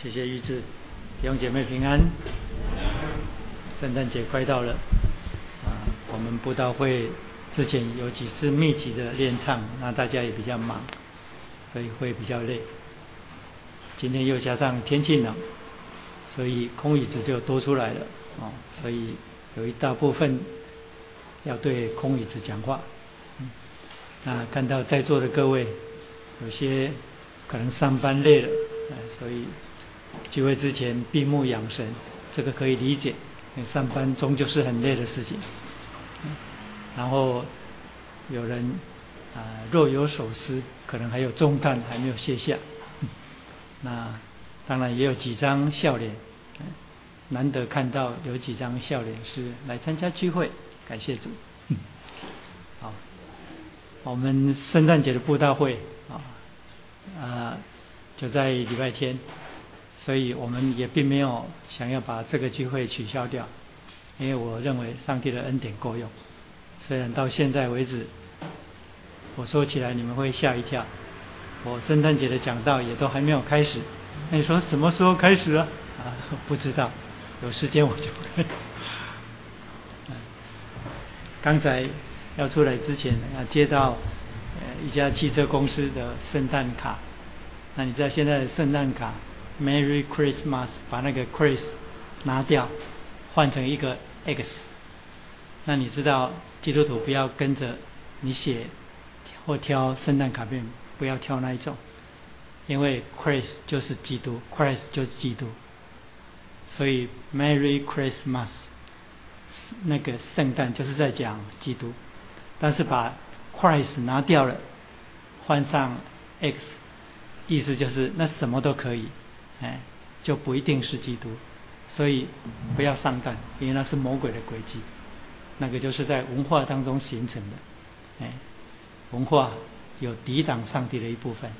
谢谢玉志，弟兄姐妹平安。圣诞节快到了，啊，我们布道会之前有几次密集的练唱，那大家也比较忙，所以会比较累。今天又加上天气冷，所以空椅子就多出来了，哦，所以有一大部分要对空椅子讲话。那看到在座的各位，有些可能上班累了，所以。聚会之前闭目养神，这个可以理解。上班终究是很累的事情。然后有人啊若有所思，可能还有重担还没有卸下。那当然也有几张笑脸，难得看到有几张笑脸是来参加聚会，感谢主。好，我们圣诞节的布道会啊啊就在礼拜天。所以我们也并没有想要把这个聚会取消掉，因为我认为上帝的恩典够用。虽然到现在为止，我说起来你们会吓一跳，我圣诞节的讲道也都还没有开始。那你说什么时候开始啊？啊，不知道，有时间我就会。刚才要出来之前，要接到呃一家汽车公司的圣诞卡。那你知道现在的圣诞卡？Merry Christmas，把那个 Chris 拿掉，换成一个 X。那你知道基督徒不要跟着你写或挑圣诞卡片，不要挑那一种，因为 Chris 就是基督，Christ 就是基督。所以 Merry Christmas 那个圣诞就是在讲基督，但是把 Christ 拿掉了，换上 X，意思就是那什么都可以。哎，就不一定是基督，所以不要上当，因为那是魔鬼的诡计，那个就是在文化当中形成的，哎，文化有抵挡上帝的一部分，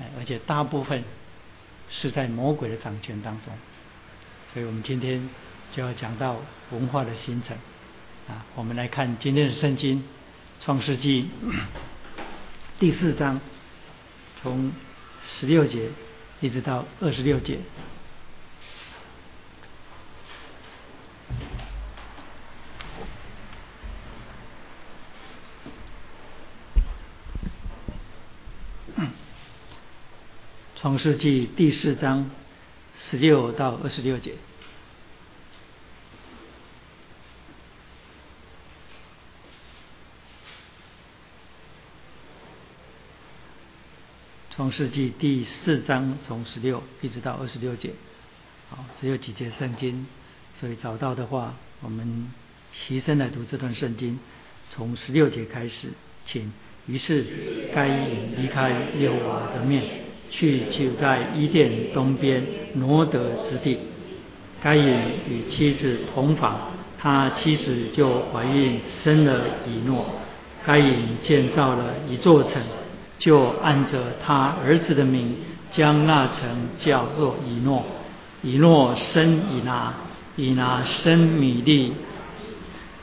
哎，而且大部分是在魔鬼的掌权当中，所以我们今天就要讲到文化的形成，啊，我们来看今天的圣经创世纪 第四章，从十六节。一直到二十六节，创世纪第四章十六到二十六节。创世纪第四章从十六一直到二十六节，好，只有几节圣经，所以找到的话，我们齐声来读这段圣经，从十六节开始，请。于是该隐离开耶和华的面，去就在伊甸东边挪得之地。该隐与妻子同房，他妻子就怀孕生了以诺。该隐建造了一座城。就按着他儿子的名，将那城叫做以诺。以诺生以拿，以拿生米利，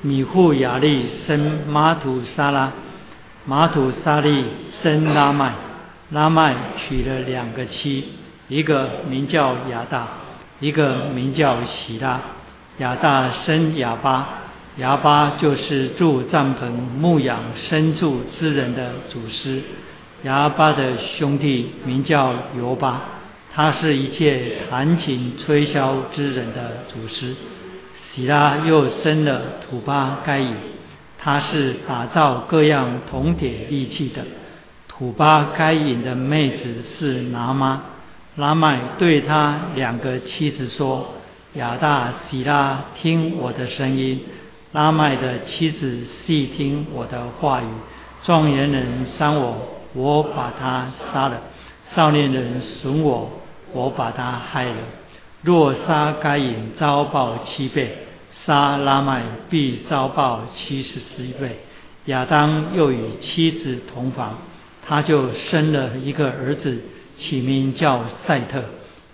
米户雅利生马土沙拉，马土沙利生拉麦。拉麦娶了两个妻，一个名叫亚大，一个名叫喜拉。亚大生亚巴，亚巴就是住帐篷、牧养牲畜之人的祖师。亚巴的兄弟名叫尤巴，他是一切弹琴吹箫之人的祖师。喜拉又生了土巴该隐，他是打造各样铜铁利器的。土巴该隐的妹子是拿妈。拉麦对他两个妻子说：“亚大、喜拉，听我的声音。”拉麦的妻子细听我的话语。状元人伤我。我把他杀了，少年人损我，我把他害了。若杀该隐，遭报七倍；杀拉麦，必遭报七十四倍。亚当又与妻子同房，他就生了一个儿子，起名叫赛特。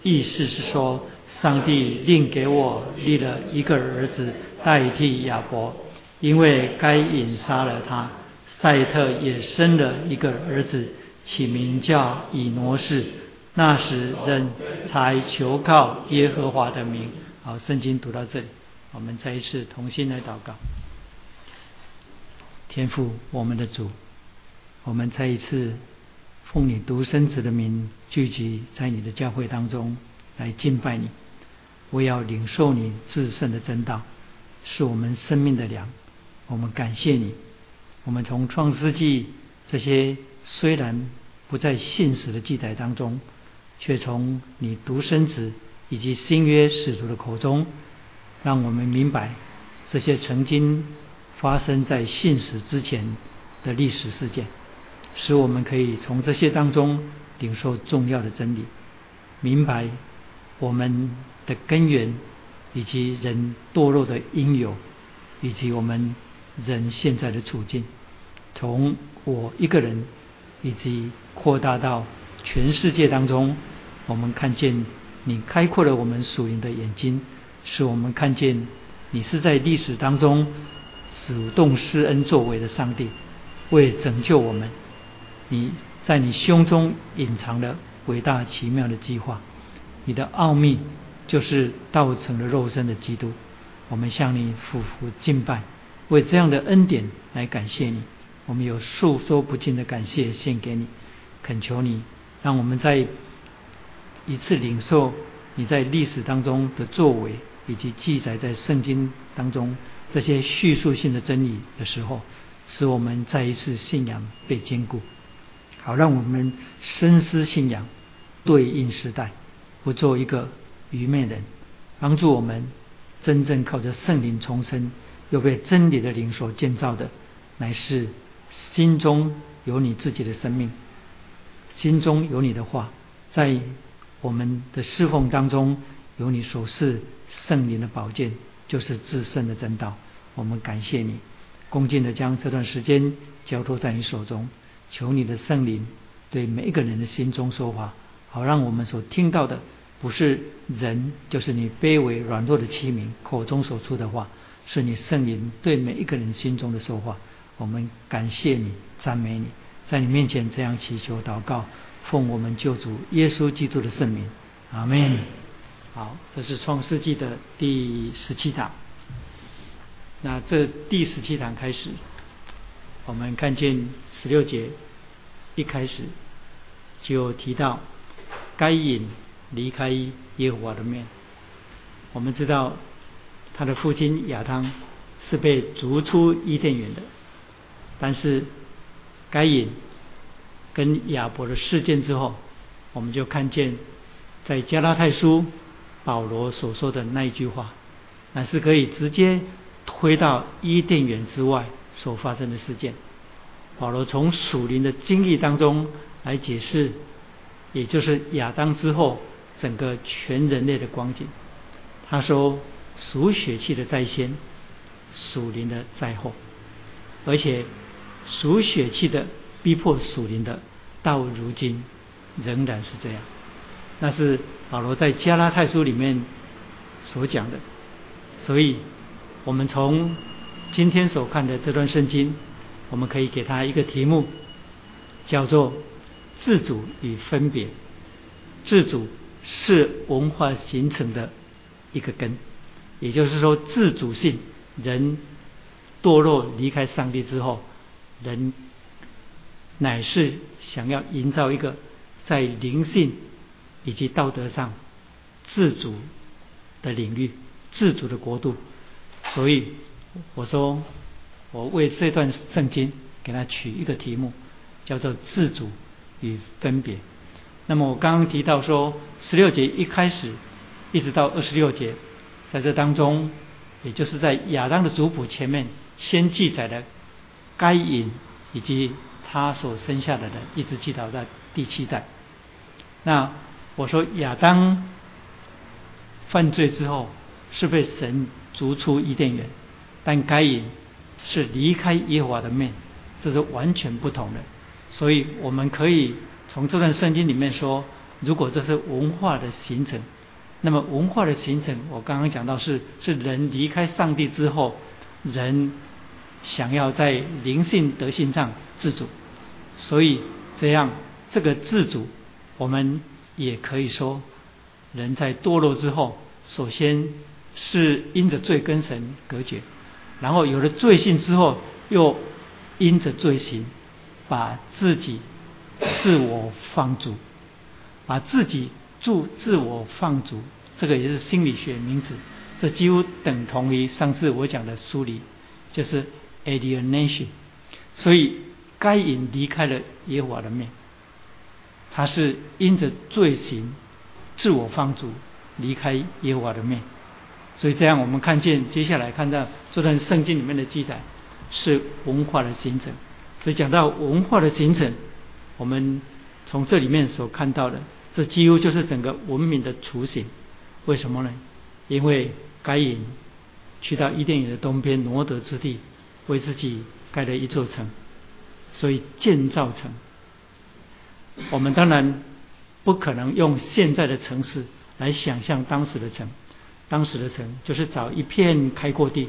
意思是说，上帝另给我立了一个儿子代替亚伯，因为该隐杀了他。赛特也生了一个儿子，起名叫以挪士。那时人才求靠耶和华的名。好，圣经读到这里，我们再一次同心来祷告。天父，我们的主，我们再一次奉你独生子的名聚集在你的教会当中来敬拜你。我要领受你至圣的真道，是我们生命的粮。我们感谢你。我们从创世纪这些虽然不在现实的记载当中，却从你独生子以及新约使徒的口中，让我们明白这些曾经发生在现实之前的历史事件，使我们可以从这些当中领受重要的真理，明白我们的根源以及人堕落的因由，以及我们。人现在的处境，从我一个人，以及扩大到全世界当中，我们看见你开阔了我们属灵的眼睛，使我们看见你是在历史当中主动施恩作为的上帝，为拯救我们，你在你胸中隐藏了伟大奇妙的计划，你的奥秘就是道成了肉身的基督，我们向你俯伏敬拜。为这样的恩典来感谢你，我们有诉说不尽的感谢献给你，恳求你让我们在一次领受你在历史当中的作为，以及记载在圣经当中这些叙述性的真理的时候，使我们再一次信仰被坚固，好让我们深思信仰，对应时代，不做一个愚昧人，帮助我们真正靠着圣灵重生。又被真理的灵所建造的，乃是心中有你自己的生命，心中有你的话，在我们的侍奉当中有你所示圣灵的宝剑，就是至圣的真道。我们感谢你，恭敬的将这段时间交托在你手中，求你的圣灵对每一个人的心中说话，好让我们所听到的不是人，就是你卑微软弱的器皿口中所出的话。是你圣灵对每一个人心中的说话，我们感谢你，赞美你，在你面前这样祈求祷告，奉我们救主耶稣基督的圣名，阿门。好，这是创世纪的第十七堂。那这第十七堂开始，我们看见十六节一开始就提到该隐离开耶和华的面，我们知道。他的父亲亚当是被逐出伊甸园的，但是该隐跟亚伯的事件之后，我们就看见在加拉太书保罗所说的那一句话，那是可以直接推到伊甸园之外所发生的事件。保罗从属灵的经历当中来解释，也就是亚当之后整个全人类的光景。他说。属血气的在先，属灵的在后，而且属血气的逼迫属灵的，到如今仍然是这样。那是保罗在加拉太书里面所讲的。所以，我们从今天所看的这段圣经，我们可以给他一个题目，叫做“自主与分别”。自主是文化形成的一个根。也就是说，自主性人堕落离开上帝之后，人乃是想要营造一个在灵性以及道德上自主的领域、自主的国度。所以我说，我为这段圣经给他取一个题目，叫做“自主与分别”。那么我刚刚提到说，十六节一开始一直到二十六节。在这当中，也就是在亚当的族谱前面，先记载了该隐以及他所生下的人，一直记到在第七代。那我说亚当犯罪之后是被神逐出伊甸园，但该隐是离开耶和华的面，这是完全不同的。所以我们可以从这段圣经里面说，如果这是文化的形成。那么文化的形成，我刚刚讲到是是人离开上帝之后，人想要在灵性德性上自主，所以这样这个自主，我们也可以说，人在堕落之后，首先是因着罪跟神隔绝，然后有了罪性之后，又因着罪行，把自己自我放逐，把自己住自我放逐，这个也是心理学名词，这几乎等同于上次我讲的疏离，就是 alienation。所以该隐离开了耶和华的面。他是因着罪行自我放逐，离开耶和华的面，所以这样我们看见接下来看到这段圣经里面的记载是文化的形成。所以讲到文化的形成，我们从这里面所看到的，这几乎就是整个文明的雏形。为什么呢？因为该隐去到伊甸园的东边挪得之地，为自己盖了一座城，所以建造城。我们当然不可能用现在的城市来想象当时的城。当时的城就是找一片开阔地，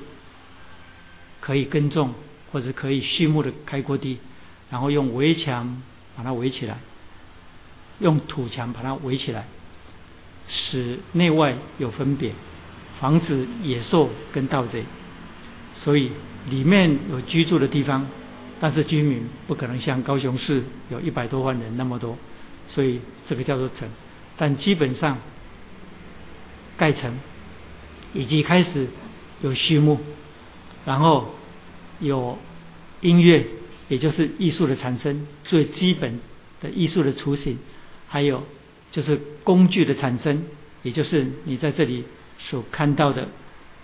可以耕种或者可以畜牧的开阔地，然后用围墙把它围起来，用土墙把它围起来，使内外有分别，防止野兽跟盗贼。所以里面有居住的地方。但是居民不可能像高雄市有一百多万人那么多，所以这个叫做城。但基本上盖城以及开始有序幕，然后有音乐，也就是艺术的产生，最基本的艺术的雏形，还有就是工具的产生，也就是你在这里所看到的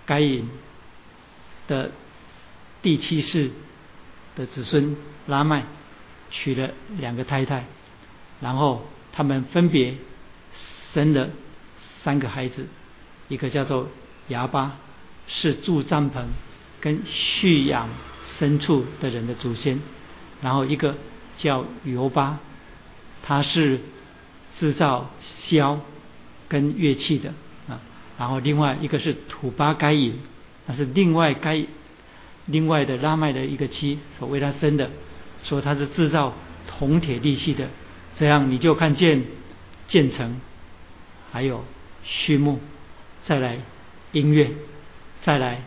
该隐的第七世。的子孙拉麦娶了两个太太，然后他们分别生了三个孩子，一个叫做牙巴，是住帐篷跟蓄养牲畜的人的祖先；然后一个叫尤巴，他是制造箫跟乐器的啊；然后另外一个是土巴该隐，那是另外该。另外的拉麦的一个妻所为他生的，说他是制造铜铁利器的，这样你就看见建成，还有畜牧，再来音乐，再来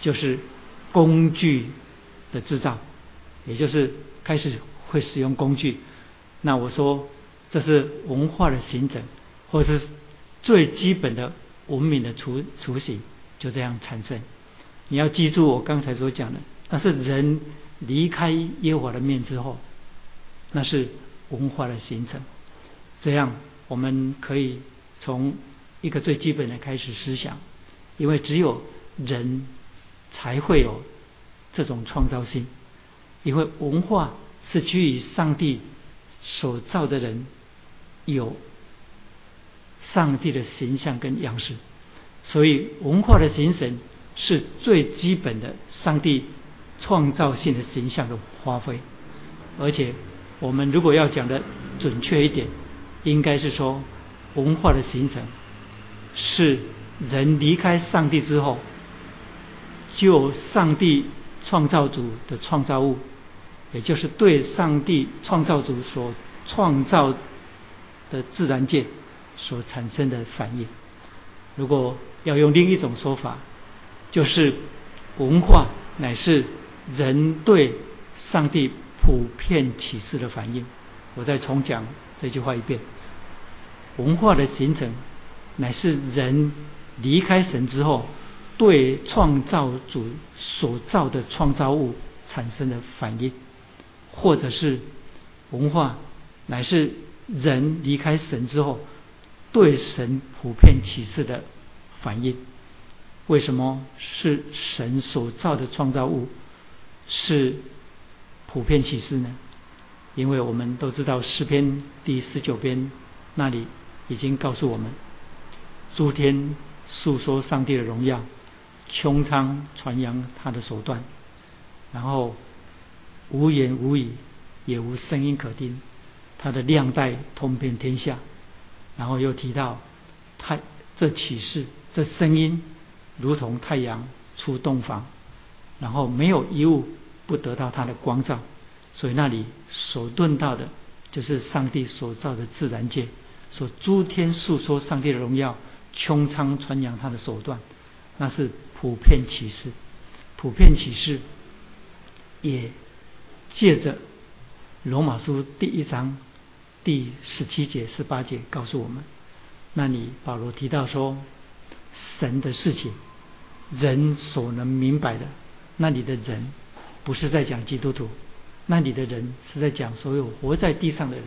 就是工具的制造，也就是开始会使用工具。那我说这是文化的形成，或是最基本的文明的雏雏形，就这样产生。你要记住我刚才所讲的，那是人离开耶和华的面之后，那是文化的形成。这样我们可以从一个最基本的开始思想，因为只有人才会有这种创造性，因为文化是基于上帝所造的人有上帝的形象跟样式，所以文化的形成。是最基本的上帝创造性的形象的发挥，而且我们如果要讲的准确一点，应该是说文化的形成是人离开上帝之后，就上帝创造主的创造物，也就是对上帝创造主所创造的自然界所产生的反应。如果要用另一种说法。就是文化乃是人对上帝普遍启示的反应。我再重讲这句话一遍：文化的形成乃是人离开神之后对创造主所造的创造物产生的反应，或者是文化乃是人离开神之后对神普遍启示的反应。为什么是神所造的创造物是普遍启示呢？因为我们都知道诗篇第十九篇那里已经告诉我们，诸天诉说上帝的荣耀，穹苍传扬他的手段，然后无言无语，也无声音可听，他的亮带通遍天下。然后又提到他这启示这声音。如同太阳出洞房，然后没有一物不得到它的光照，所以那里所论到的，就是上帝所造的自然界所诸天诉说上帝的荣耀，穹苍传扬他的手段，那是普遍启示。普遍启示也借着罗马书第一章第十七节、十八节告诉我们。那里保罗提到说，神的事情，人所能明白的，那里的人不是在讲基督徒，那里的人是在讲所有活在地上的人。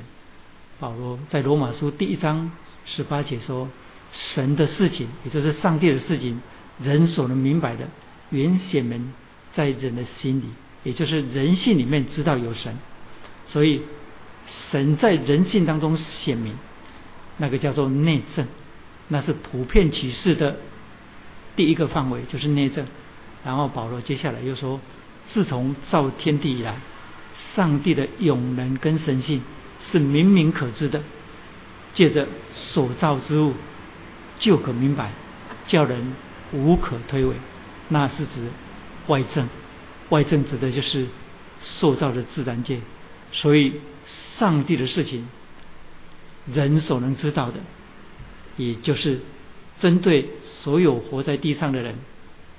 保罗在罗马书第一章十八节说：“神的事情，也就是上帝的事情，人所能明白的，原显明在人的心里，也就是人性里面知道有神。所以，神在人性当中显明，那个叫做内证，那是普遍启示的第一个范围，就是内证。然后保罗接下来又说：自从造天地以来，上帝的永能跟神性。”是明明可知的，借着所造之物就可明白，叫人无可推诿。那是指外政，外政指的就是塑造的自然界。所以，上帝的事情，人所能知道的，也就是针对所有活在地上的人，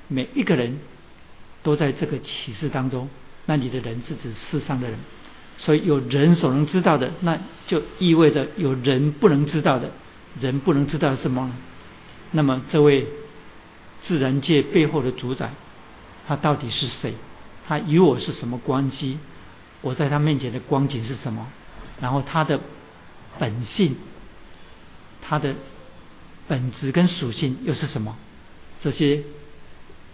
每一个人都在这个启示当中。那你的人是指世上的人。所以有人所能知道的，那就意味着有人不能知道的。人不能知道什么？那么这位自然界背后的主宰，他到底是谁？他与我是什么关系？我在他面前的光景是什么？然后他的本性、他的本质跟属性又是什么？这些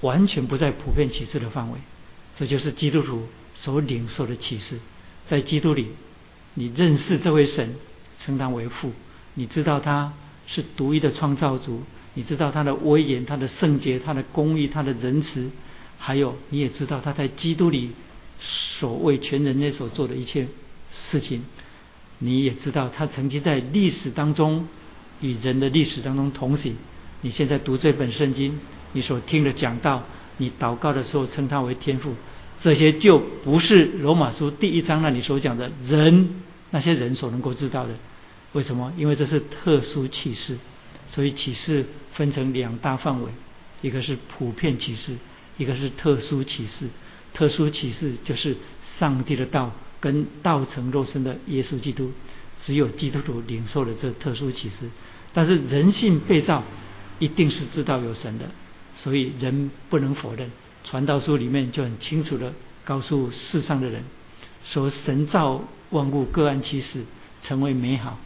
完全不在普遍启示的范围。这就是基督徒所领受的启示。在基督里，你认识这位神，称他为父。你知道他是独一的创造主，你知道他的威严、他的圣洁、他的公义、他的仁慈，还有你也知道他在基督里所为全人类所做的一切事情。你也知道他曾经在历史当中与人的历史当中同行。你现在读这本圣经，你所听的讲道，你祷告的时候称他为天父。这些就不是罗马书第一章那里所讲的人，那些人所能够知道的。为什么？因为这是特殊启示，所以启示分成两大范围，一个是普遍启示，一个是特殊启示。特殊启示就是上帝的道跟道成肉身的耶稣基督，只有基督徒领受了这特殊启示。但是人性被造，一定是知道有神的，所以人不能否认。传道书里面就很清楚的告诉世上的人，说神造万物各按其事成为美好，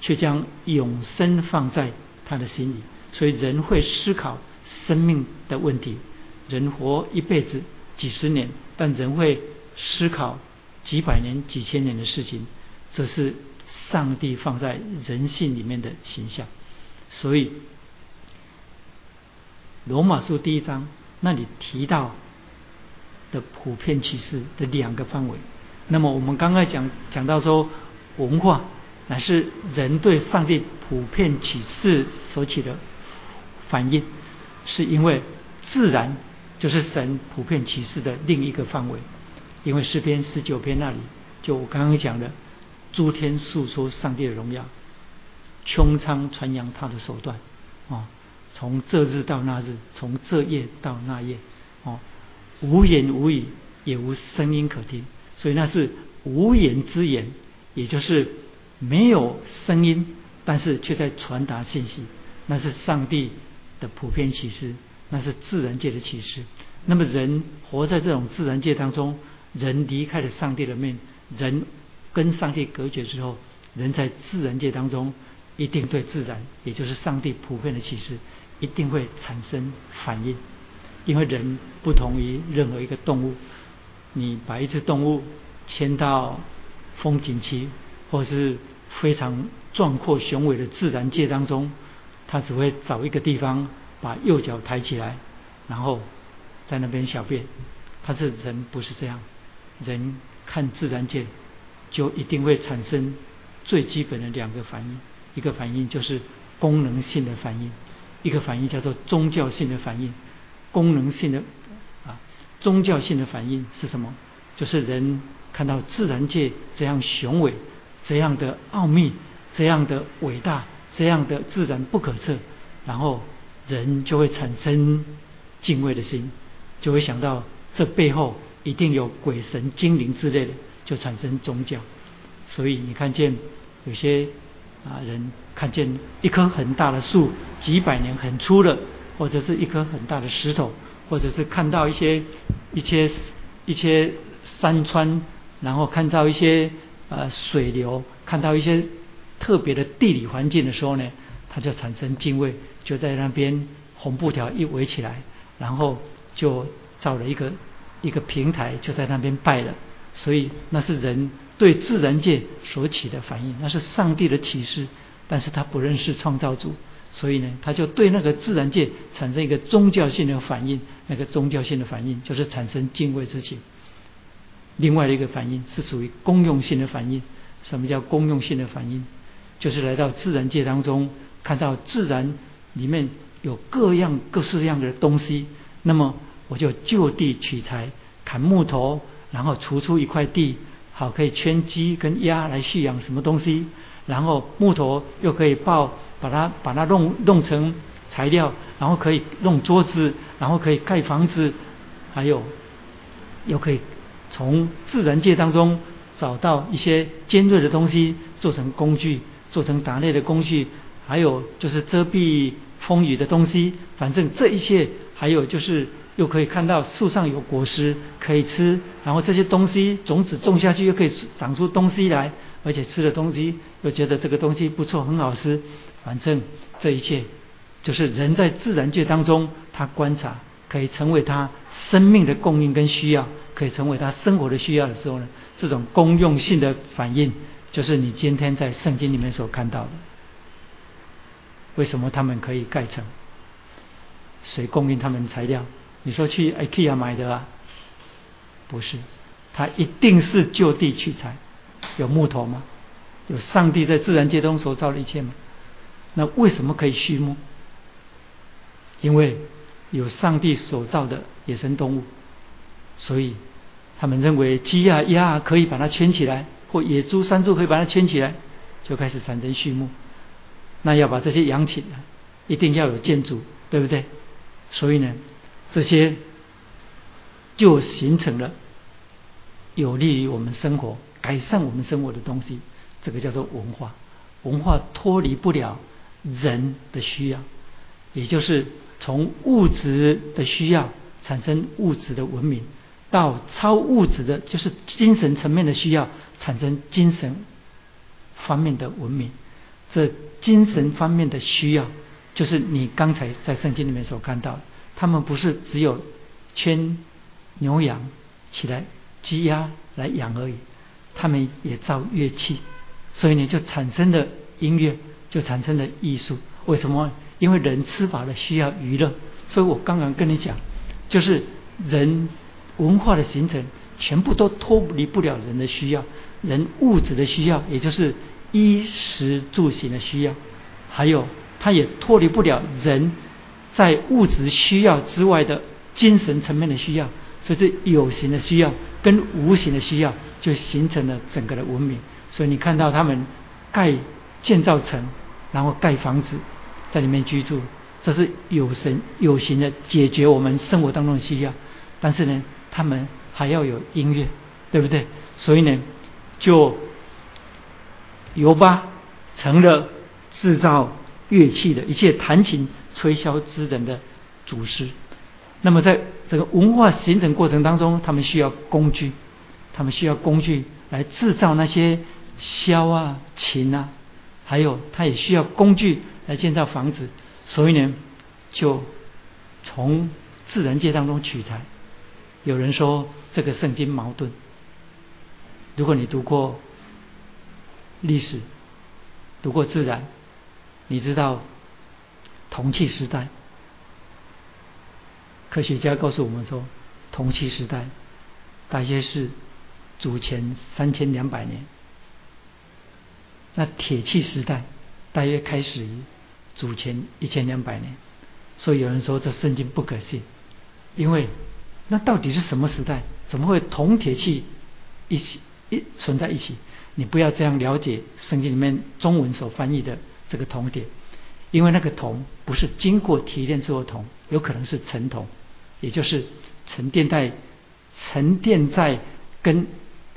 却将永生放在他的心里。所以人会思考生命的问题，人活一辈子几十年，但人会思考几百年、几千年的事情，这是上帝放在人性里面的形象。所以罗马书第一章。那里提到的普遍启示的两个范围，那么我们刚刚讲讲到说，文化乃是人对上帝普遍启示所起的反应，是因为自然就是神普遍启示的另一个范围，因为诗篇十九篇那里就我刚刚讲的，诸天诉说上帝的荣耀，穹苍传扬他的手段啊。从这日到那日，从这夜到那夜，哦，无言无语，也无声音可听，所以那是无言之言，也就是没有声音，但是却在传达信息。那是上帝的普遍启示，那是自然界的启示。那么人活在这种自然界当中，人离开了上帝的面，人跟上帝隔绝之后，人在自然界当中一定对自然，也就是上帝普遍的启示。一定会产生反应，因为人不同于任何一个动物。你把一只动物牵到风景区，或是非常壮阔雄伟的自然界当中，它只会找一个地方把右脚抬起来，然后在那边小便。他是人不是这样，人看自然界就一定会产生最基本的两个反应，一个反应就是功能性的反应。一个反应叫做宗教性的反应，功能性的啊，宗教性的反应是什么？就是人看到自然界这样雄伟、这样的奥秘、这样的伟大、这样的自然不可测，然后人就会产生敬畏的心，就会想到这背后一定有鬼神精灵之类的，就产生宗教。所以你看见有些啊人看见一棵很大的树，几百年很粗的，或者是一颗很大的石头，或者是看到一些一些一些山川，然后看到一些呃水流，看到一些特别的地理环境的时候呢，他就产生敬畏，就在那边红布条一围起来，然后就造了一个一个平台，就在那边拜了。所以那是人对自然界所起的反应，那是上帝的启示，但是他不认识创造主，所以呢，他就对那个自然界产生一个宗教性的反应，那个宗教性的反应就是产生敬畏之情。另外的一个反应是属于公用性的反应。什么叫公用性的反应？就是来到自然界当中，看到自然里面有各样各式各样的东西，那么我就就地取材，砍木头。然后除出一块地，好可以圈鸡跟鸭来蓄养什么东西，然后木头又可以抱，把它把它弄弄成材料，然后可以弄桌子，然后可以盖房子，还有又可以从自然界当中找到一些尖锐的东西，做成工具，做成打猎的工具，还有就是遮蔽风雨的东西，反正这一切还有就是。又可以看到树上有果实可以吃，然后这些东西种子种下去又可以长出东西来，而且吃的东西又觉得这个东西不错，很好吃。反正这一切就是人在自然界当中，他观察可以成为他生命的供应跟需要，可以成为他生活的需要的时候呢，这种公用性的反应，就是你今天在圣经里面所看到的。为什么他们可以盖成？谁供应他们材料？你说去 IKEA 买的啊？不是，他一定是就地取材。有木头吗？有上帝在自然界中所造的一切吗？那为什么可以畜牧？因为有上帝所造的野生动物，所以他们认为鸡啊鸭可以把它圈起来，或野猪山猪可以把它圈起来，就开始产生畜牧。那要把这些养起来，一定要有建筑，对不对？所以呢？这些就形成了有利于我们生活、改善我们生活的东西，这个叫做文化。文化脱离不了人的需要，也就是从物质的需要产生物质的文明，到超物质的，就是精神层面的需要产生精神方面的文明。这精神方面的需要，就是你刚才在圣经里面所看到的。他们不是只有圈牛羊起来鸡鸭来养而已，他们也造乐器，所以呢就产生了音乐，就产生了艺术。为什么？因为人吃饱了需要娱乐，所以我刚刚跟你讲，就是人文化的形成全部都脱离不了人的需要，人物质的需要，也就是衣食住行的需要，还有他也脱离不了人。在物质需要之外的精神层面的需要，所以这有形的需要跟无形的需要就形成了整个的文明。所以你看到他们盖建造城，然后盖房子，在里面居住，这是有神有形的解决我们生活当中的需要。但是呢，他们还要有音乐，对不对？所以呢，就由巴成了制造乐器的一切弹琴。吹箫之人的祖师，那么在这个文化形成过程当中，他们需要工具，他们需要工具来制造那些箫啊、琴啊，还有他也需要工具来建造房子，所以呢，就从自然界当中取材。有人说这个圣经矛盾，如果你读过历史，读过自然，你知道。铜器时代，科学家告诉我们说，铜器时代大约是祖前三千两百年。那铁器时代大约开始于祖前一千两百年。所以有人说这圣经不可信，因为那到底是什么时代？怎么会铜铁器一起一存在一起？你不要这样了解圣经里面中文所翻译的这个铜铁，因为那个铜不是经过提炼之后铜，有可能是沉铜，也就是沉淀在沉淀在跟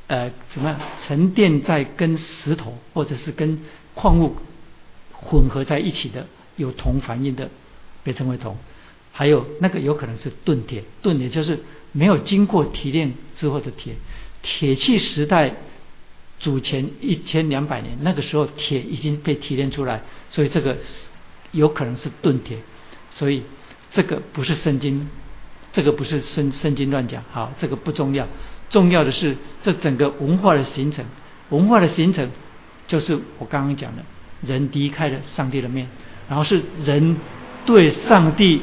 呃怎么样沉淀在跟石头或者是跟矿物混合在一起的有铜反应的，被称为铜。还有那个有可能是钝铁，钝铁就是没有经过提炼之后的铁。铁器时代祖前一千两百年，那个时候铁已经被提炼出来，所以这个有可能是钝铁。所以这个不是圣经，这个不是圣圣经乱讲。好，这个不重要，重要的是这整个文化的形成。文化的形成就是我刚刚讲的，人离开了上帝的面，然后是人对上帝。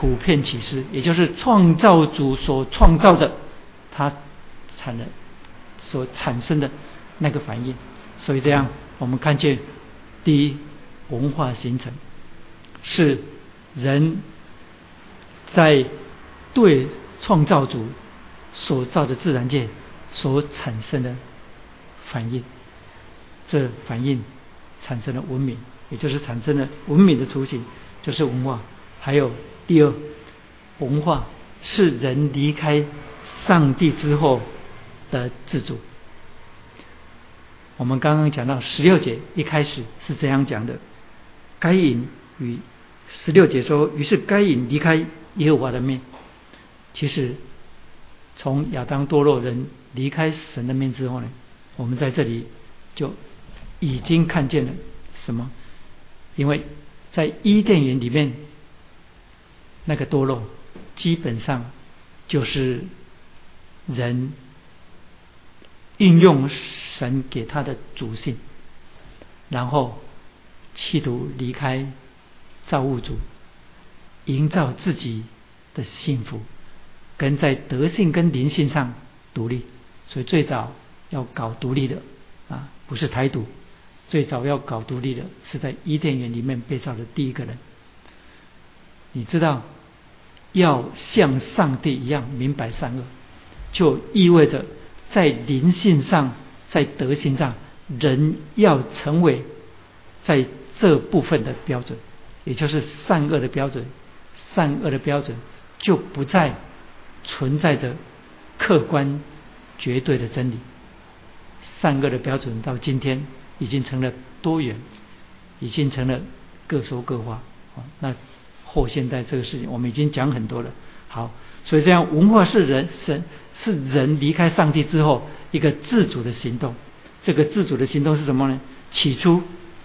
普遍启示，也就是创造主所创造的，它产的所产生的那个反应。所以这样，我们看见第一文化形成是人在对创造主所造的自然界所产生的反应，这反应产生了文明，也就是产生了文明的雏形，就是文化，还有。第二，文化是人离开上帝之后的自主。我们刚刚讲到十六节一开始是这样讲的：该隐与十六节说，于是该隐离开耶和华的面。其实从亚当堕落人离开神的面之后呢，我们在这里就已经看见了什么？因为在伊甸园里面。那个堕落，基本上就是人运用神给他的主性，然后企图离开造物主，营造自己的幸福，跟在德性跟灵性上独立。所以最早要搞独立的啊，不是台独，最早要搞独立的是在伊甸园里面被造的第一个人。你知道？要像上帝一样明白善恶，就意味着在灵性上、在德性上，人要成为在这部分的标准，也就是善恶的标准。善恶的标准就不再存在着客观绝对的真理。善恶的标准到今天已经成了多元，已经成了各说各话啊。那。后现代这个事情，我们已经讲很多了。好，所以这样文化是人神是人离开上帝之后一个自主的行动。这个自主的行动是什么呢？起初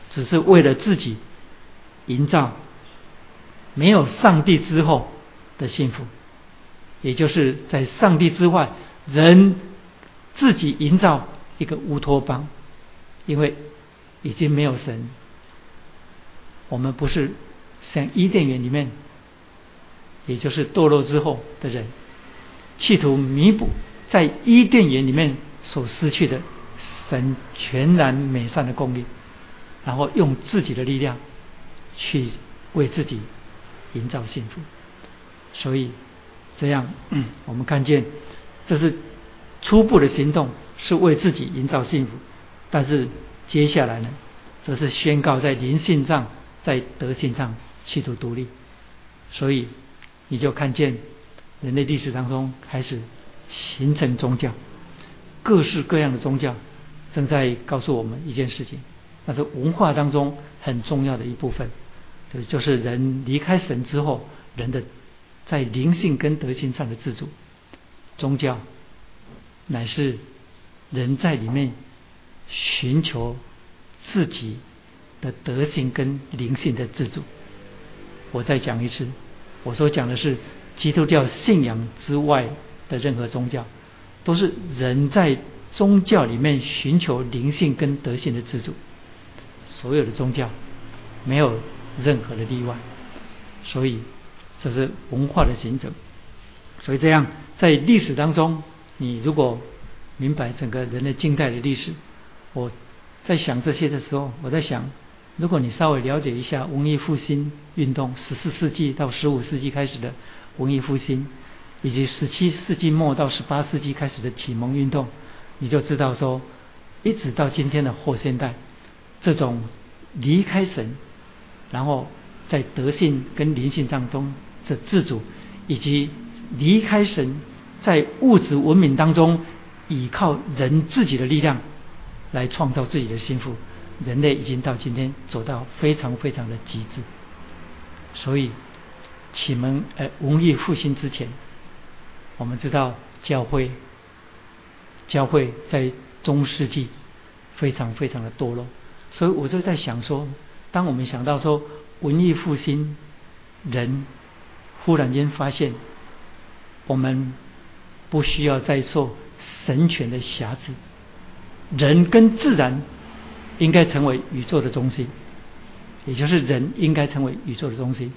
只是为了自己营造没有上帝之后的幸福，也就是在上帝之外，人自己营造一个乌托邦，因为已经没有神，我们不是。像伊甸园里面，也就是堕落之后的人，企图弥补在伊甸园里面所失去的神全然美善的供应，然后用自己的力量去为自己营造幸福。所以这样，我们看见这是初步的行动，是为自己营造幸福。但是接下来呢，则是宣告在灵性上，在德性上。企图独立，所以你就看见人类历史当中开始形成宗教，各式各样的宗教正在告诉我们一件事情，那是文化当中很重要的一部分，就就是人离开神之后，人的在灵性跟德性上的自主，宗教乃是人在里面寻求自己的德性跟灵性的自主。我再讲一次，我所讲的是基督教信仰之外的任何宗教，都是人在宗教里面寻求灵性跟德性的自主。所有的宗教没有任何的例外，所以这是文化的形成。所以这样在历史当中，你如果明白整个人类近代的历史，我在想这些的时候，我在想。如果你稍微了解一下文艺复兴运动，十四世纪到十五世纪开始的文艺复兴，以及十七世纪末到十八世纪开始的启蒙运动，你就知道说，一直到今天的后现代，这种离开神，然后在德性跟灵性当中的自主，以及离开神，在物质文明当中依靠人自己的力量来创造自己的幸福。人类已经到今天走到非常非常的极致，所以启蒙呃文艺复兴之前，我们知道教会教会在中世纪非常非常的堕落，所以我就在想说，当我们想到说文艺复兴，人忽然间发现我们不需要再受神权的辖制，人跟自然。应该成为宇宙的中心，也就是人应该成为宇宙的中心。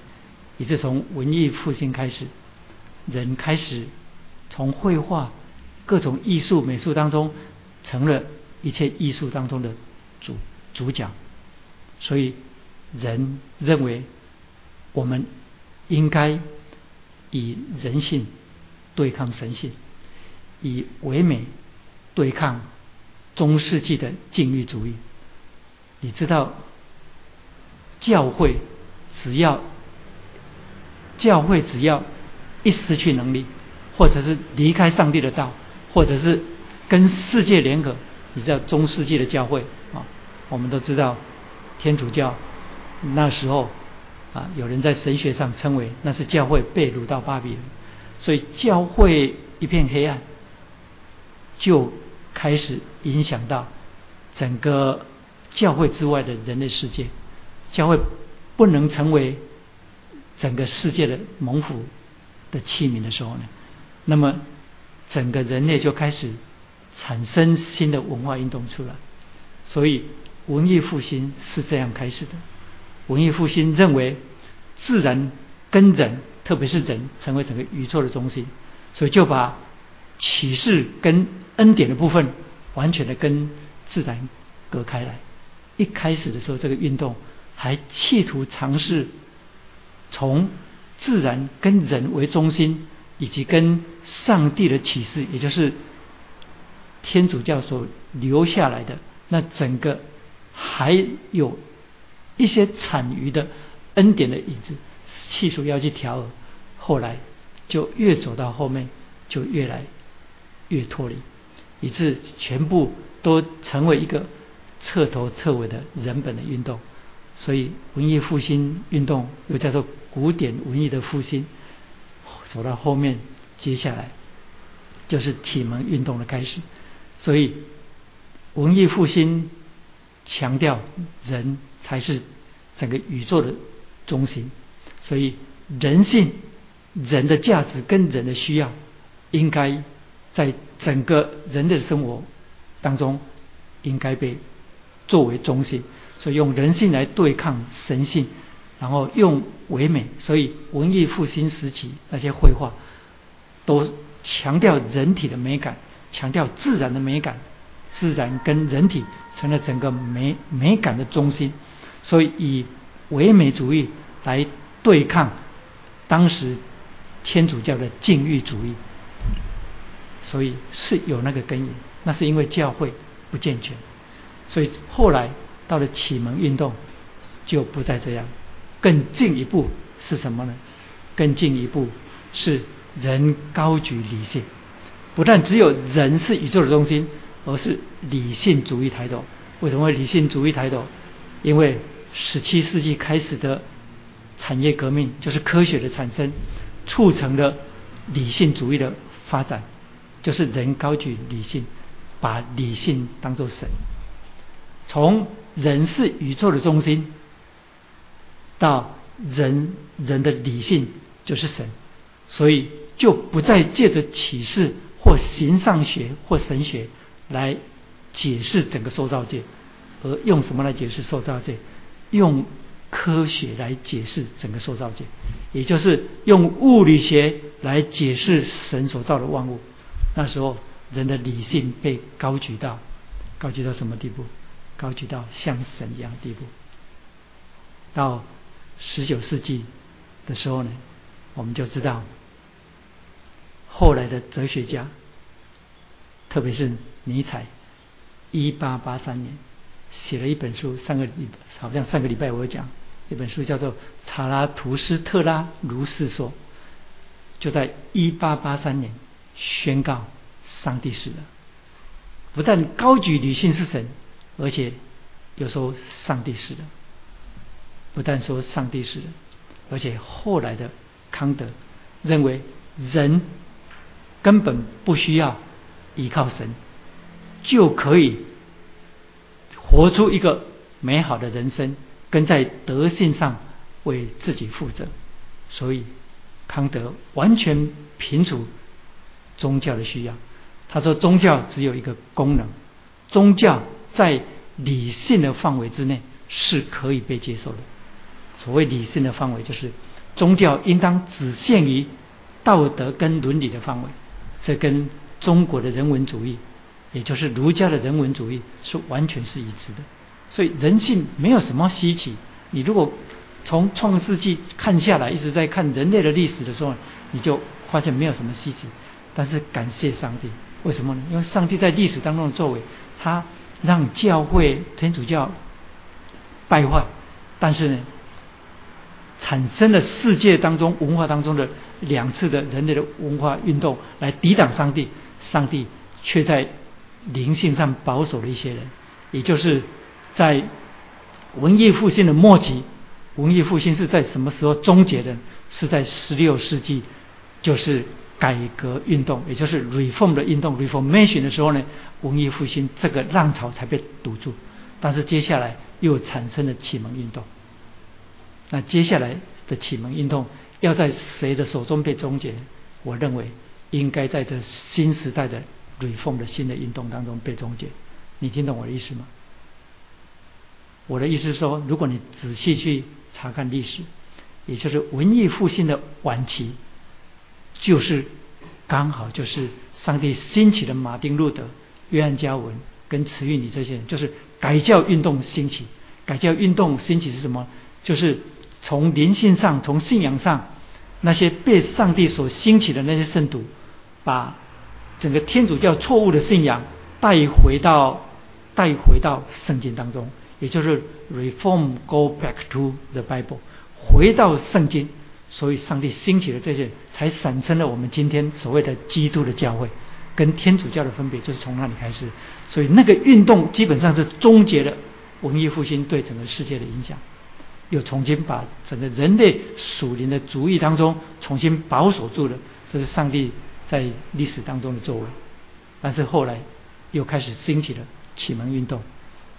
也是从文艺复兴开始，人开始从绘画、各种艺术、美术当中，成了一切艺术当中的主主角。所以，人认为我们应该以人性对抗神性，以唯美对抗中世纪的禁欲主义。你知道，教会只要教会只要一失去能力，或者是离开上帝的道，或者是跟世界联合，你知道中世纪的教会，我们都知道天主教那时候啊，有人在神学上称为那是教会被掳到巴比伦，所以教会一片黑暗，就开始影响到整个。教会之外的人类世界，教会不能成为整个世界的蒙福的器皿的时候呢，那么整个人类就开始产生新的文化运动出来。所以文艺复兴是这样开始的。文艺复兴认为自然跟人，特别是人，成为整个宇宙的中心，所以就把启示跟恩典的部分完全的跟自然隔开来。一开始的时候，这个运动还企图尝试从自然跟人为中心，以及跟上帝的启示，也就是天主教所留下来的那整个还有一些残余的恩典的影子，企图要去调和。后来就越走到后面，就越来越脱离，以致全部都成为一个。彻头彻尾的人本的运动，所以文艺复兴运动又叫做古典文艺的复兴。走到后面，接下来就是启蒙运动的开始。所以文艺复兴强调人才是整个宇宙的中心，所以人性、人的价值跟人的需要，应该在整个人的生活当中应该被。作为中心，所以用人性来对抗神性，然后用唯美。所以文艺复兴时期那些绘画都强调人体的美感，强调自然的美感，自然跟人体成了整个美美感的中心。所以以唯美主义来对抗当时天主教的禁欲主义，所以是有那个根源。那是因为教会不健全。所以后来到了启蒙运动，就不再这样。更进一步是什么呢？更进一步是人高举理性，不但只有人是宇宙的中心，而是理性主义抬头。为什么理性主义抬头？因为十七世纪开始的产业革命，就是科学的产生，促成了理性主义的发展，就是人高举理性，把理性当作神。从人是宇宙的中心，到人人的理性就是神，所以就不再借着启示或形上学或神学来解释整个受造界，而用什么来解释受造界？用科学来解释整个受造界，也就是用物理学来解释神所造的万物。那时候人的理性被高举到高举到什么地步？高举到像神一样的地步。到十九世纪的时候呢，我们就知道后来的哲学家，特别是尼采，一八八三年写了一本书，上个礼好像上个礼拜我讲一本书叫做《查拉图斯特拉如是说》，就在一八八三年宣告上帝死了，不但高举女性是神，而且又说上帝死了。不但说上帝死了，而且后来的康德认为人根本不需要依靠神，就可以活出一个美好的人生，跟在德性上为自己负责。所以康德完全平除宗教的需要。他说宗教只有一个功能，宗教在理性的范围之内是可以被接受的。所谓理性的范围，就是宗教应当只限于道德跟伦理的范围。这跟中国的人文主义，也就是儒家的人文主义，是完全是一致的。所以人性没有什么稀奇。你如果从创世纪看下来，一直在看人类的历史的时候，你就发现没有什么稀奇。但是感谢上帝，为什么呢？因为上帝在历史当中的作为，他让教会天主教败坏，但是呢？产生了世界当中文化当中的两次的人类的文化运动，来抵挡上帝，上帝却在灵性上保守的一些人，也就是在文艺复兴的末期，文艺复兴是在什么时候终结的？是在十六世纪，就是改革运动，也就是 reform 的运动 reformation 的时候呢，文艺复兴这个浪潮才被堵住，但是接下来又产生了启蒙运动。那接下来的启蒙运动要在谁的手中被终结？我认为应该在这新时代的吕奉的新的运动当中被终结。你听懂我的意思吗？我的意思是说，如果你仔细去查看历史，也就是文艺复兴的晚期，就是刚好就是上帝兴起的马丁路德、约翰加文跟慈运理这些人，就是改教运动兴起。改教运动兴起是什么？就是。从灵性上，从信仰上，那些被上帝所兴起的那些圣徒，把整个天主教错误的信仰带回到带回到圣经当中，也就是 reform go back to the Bible，回到圣经。所以上帝兴起的这些，才产生了我们今天所谓的基督的教会，跟天主教的分别就是从那里开始。所以那个运动基本上是终结了文艺复兴对整个世界的影响。又重新把整个人类属灵的主义当中重新保守住了，这是上帝在历史当中的作为。但是后来又开始兴起了启蒙运动，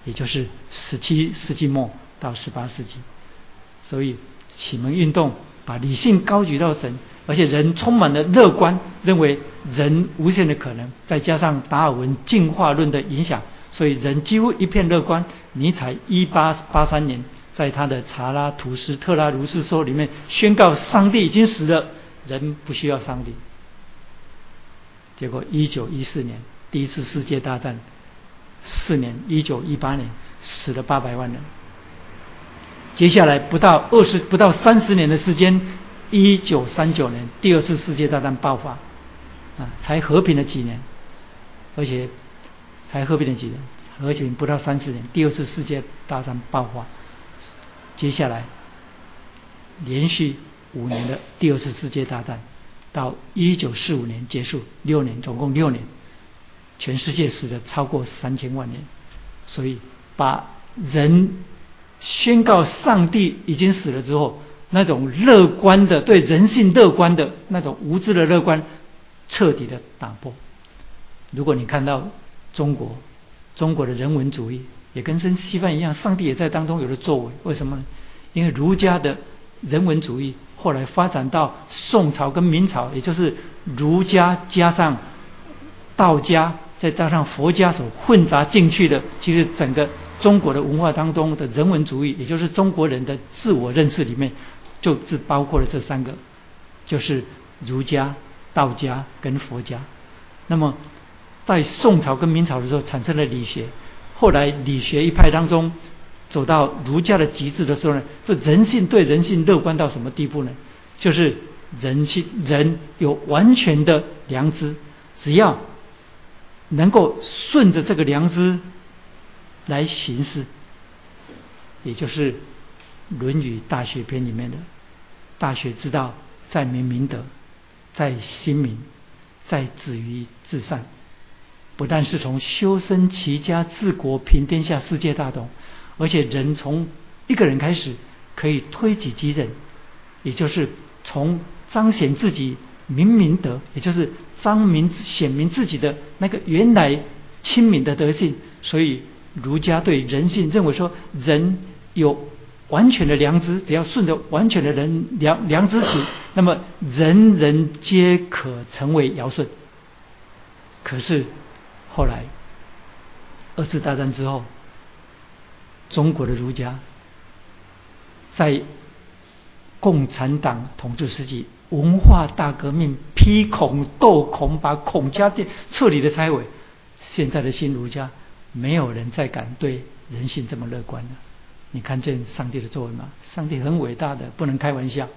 也就是十七世纪末到十八世纪。所以启蒙运动把理性高举到神，而且人充满了乐观，认为人无限的可能，再加上达尔文进化论的影响，所以人几乎一片乐观。尼采一八八三年。在他的《查拉图斯特拉如是说》里面宣告，上帝已经死了，人不需要上帝。结果，一九一四年第一次世界大战四年，一九一八年死了八百万人。接下来不到二十不到三十年的时间，一九三九年第二次世界大战爆发，啊，才和平了几年，而且才和平了几年，而且不到三十年，第二次世界大战爆发。接下来，连续五年的第二次世界大战，到一九四五年结束，六年，总共六年，全世界死了超过三千万年。所以，把人宣告上帝已经死了之后，那种乐观的对人性乐观的那种无知的乐观，彻底的打破。如果你看到中国，中国的人文主义。也跟跟西方一样，上帝也在当中有了作为。为什么呢？因为儒家的人文主义后来发展到宋朝跟明朝，也就是儒家加上道家，再加上佛家所混杂进去的，其实整个中国的文化当中的人文主义，也就是中国人的自我认识里面，就只包括了这三个，就是儒家、道家跟佛家。那么在宋朝跟明朝的时候，产生了理学。后来理学一派当中，走到儒家的极致的时候呢，这人性对人性乐观到什么地步呢？就是人性人有完全的良知，只要能够顺着这个良知来行事，也就是《论语·大学篇》里面的“大学之道，在明明德，在亲民，在止于至善”。不但是从修身齐家治国平天下世界大同，而且人从一个人开始可以推己及人，也就是从彰显自己明明德，也就是彰明显明自己的那个原来亲民的德性。所以儒家对人性认为说，人有完全的良知，只要顺着完全的人良良知行，那么人人皆可成为尧舜。可是。后来，二次大战之后，中国的儒家在共产党统治时期，文化大革命批孔斗孔，把孔家店彻底的拆毁。现在的新儒家，没有人再敢对人性这么乐观了。你看见上帝的作为吗？上帝很伟大的，不能开玩笑。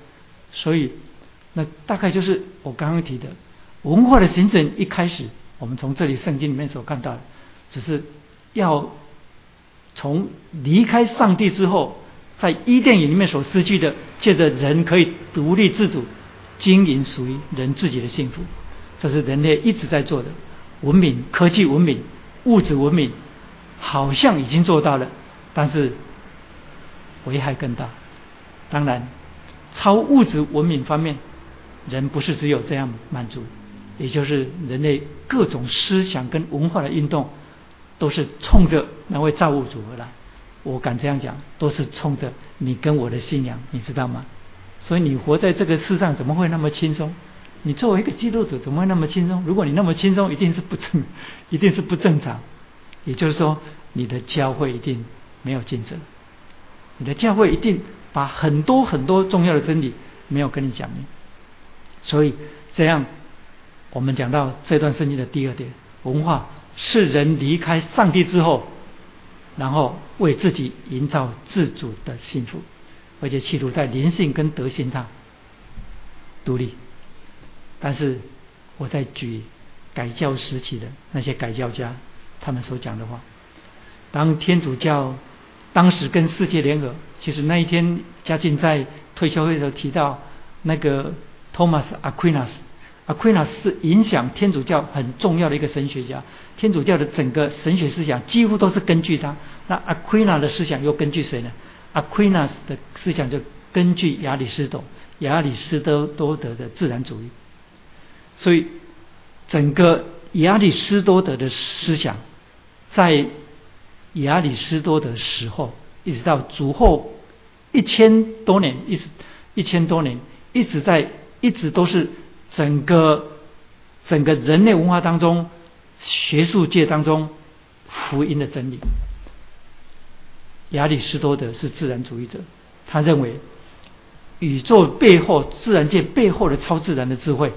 所以，那大概就是我刚刚提的文化的形成一开始。我们从这里圣经里面所看到的，只是要从离开上帝之后，在伊甸园里面所失去的，借着人可以独立自主经营属于人自己的幸福，这是人类一直在做的文明、科技文明、物质文明，好像已经做到了，但是危害更大。当然，超物质文明方面，人不是只有这样满足。也就是人类各种思想跟文化的运动，都是冲着那位造物主而来。我敢这样讲，都是冲着你跟我的信仰，你知道吗？所以你活在这个世上，怎么会那么轻松？你作为一个基督徒，怎么会那么轻松？如果你那么轻松，一定是不正，一定是不正常。也就是说，你的教会一定没有竞争，你的教会一定把很多很多重要的真理没有跟你讲明。所以这样。我们讲到这段圣经的第二点，文化是人离开上帝之后，然后为自己营造自主的幸福，而且企图在灵性跟德性上独立。但是，我在举改教时期的那些改教家他们所讲的话，当天主教当时跟世界联合，其实那一天嘉靖在退休会的时候提到那个 Thomas Aquinas。Aquinas 是影响天主教很重要的一个神学家，天主教的整个神学思想几乎都是根据他。那 Aquina 的思想又根据谁呢？Aquinas 的思想就根据亚里士多，亚里士多多德的自然主义。所以整个亚里士多德的思想，在亚里士多德时候，一直到主后一千多年，一直一千多年，一直在一直都是。整个整个人类文化当中，学术界当中福音的真理，亚里士多德是自然主义者，他认为宇宙背后、自然界背后的超自然的智慧，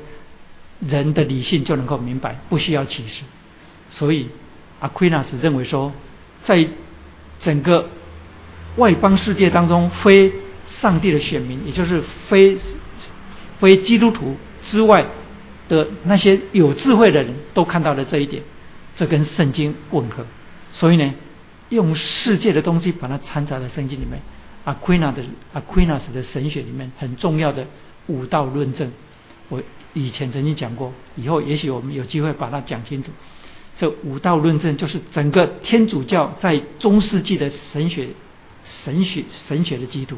人的理性就能够明白，不需要启示。所以阿奎纳斯认为说，在整个外邦世界当中，非上帝的选民，也就是非非基督徒。之外的那些有智慧的人都看到了这一点，这跟圣经吻合。所以呢，用世界的东西把它掺杂在圣经里面。阿奎那的阿奎那斯的神学里面很重要的五道论证，我以前曾经讲过，以后也许我们有机会把它讲清楚。这五道论证就是整个天主教在中世纪的神学、神学、神学的基础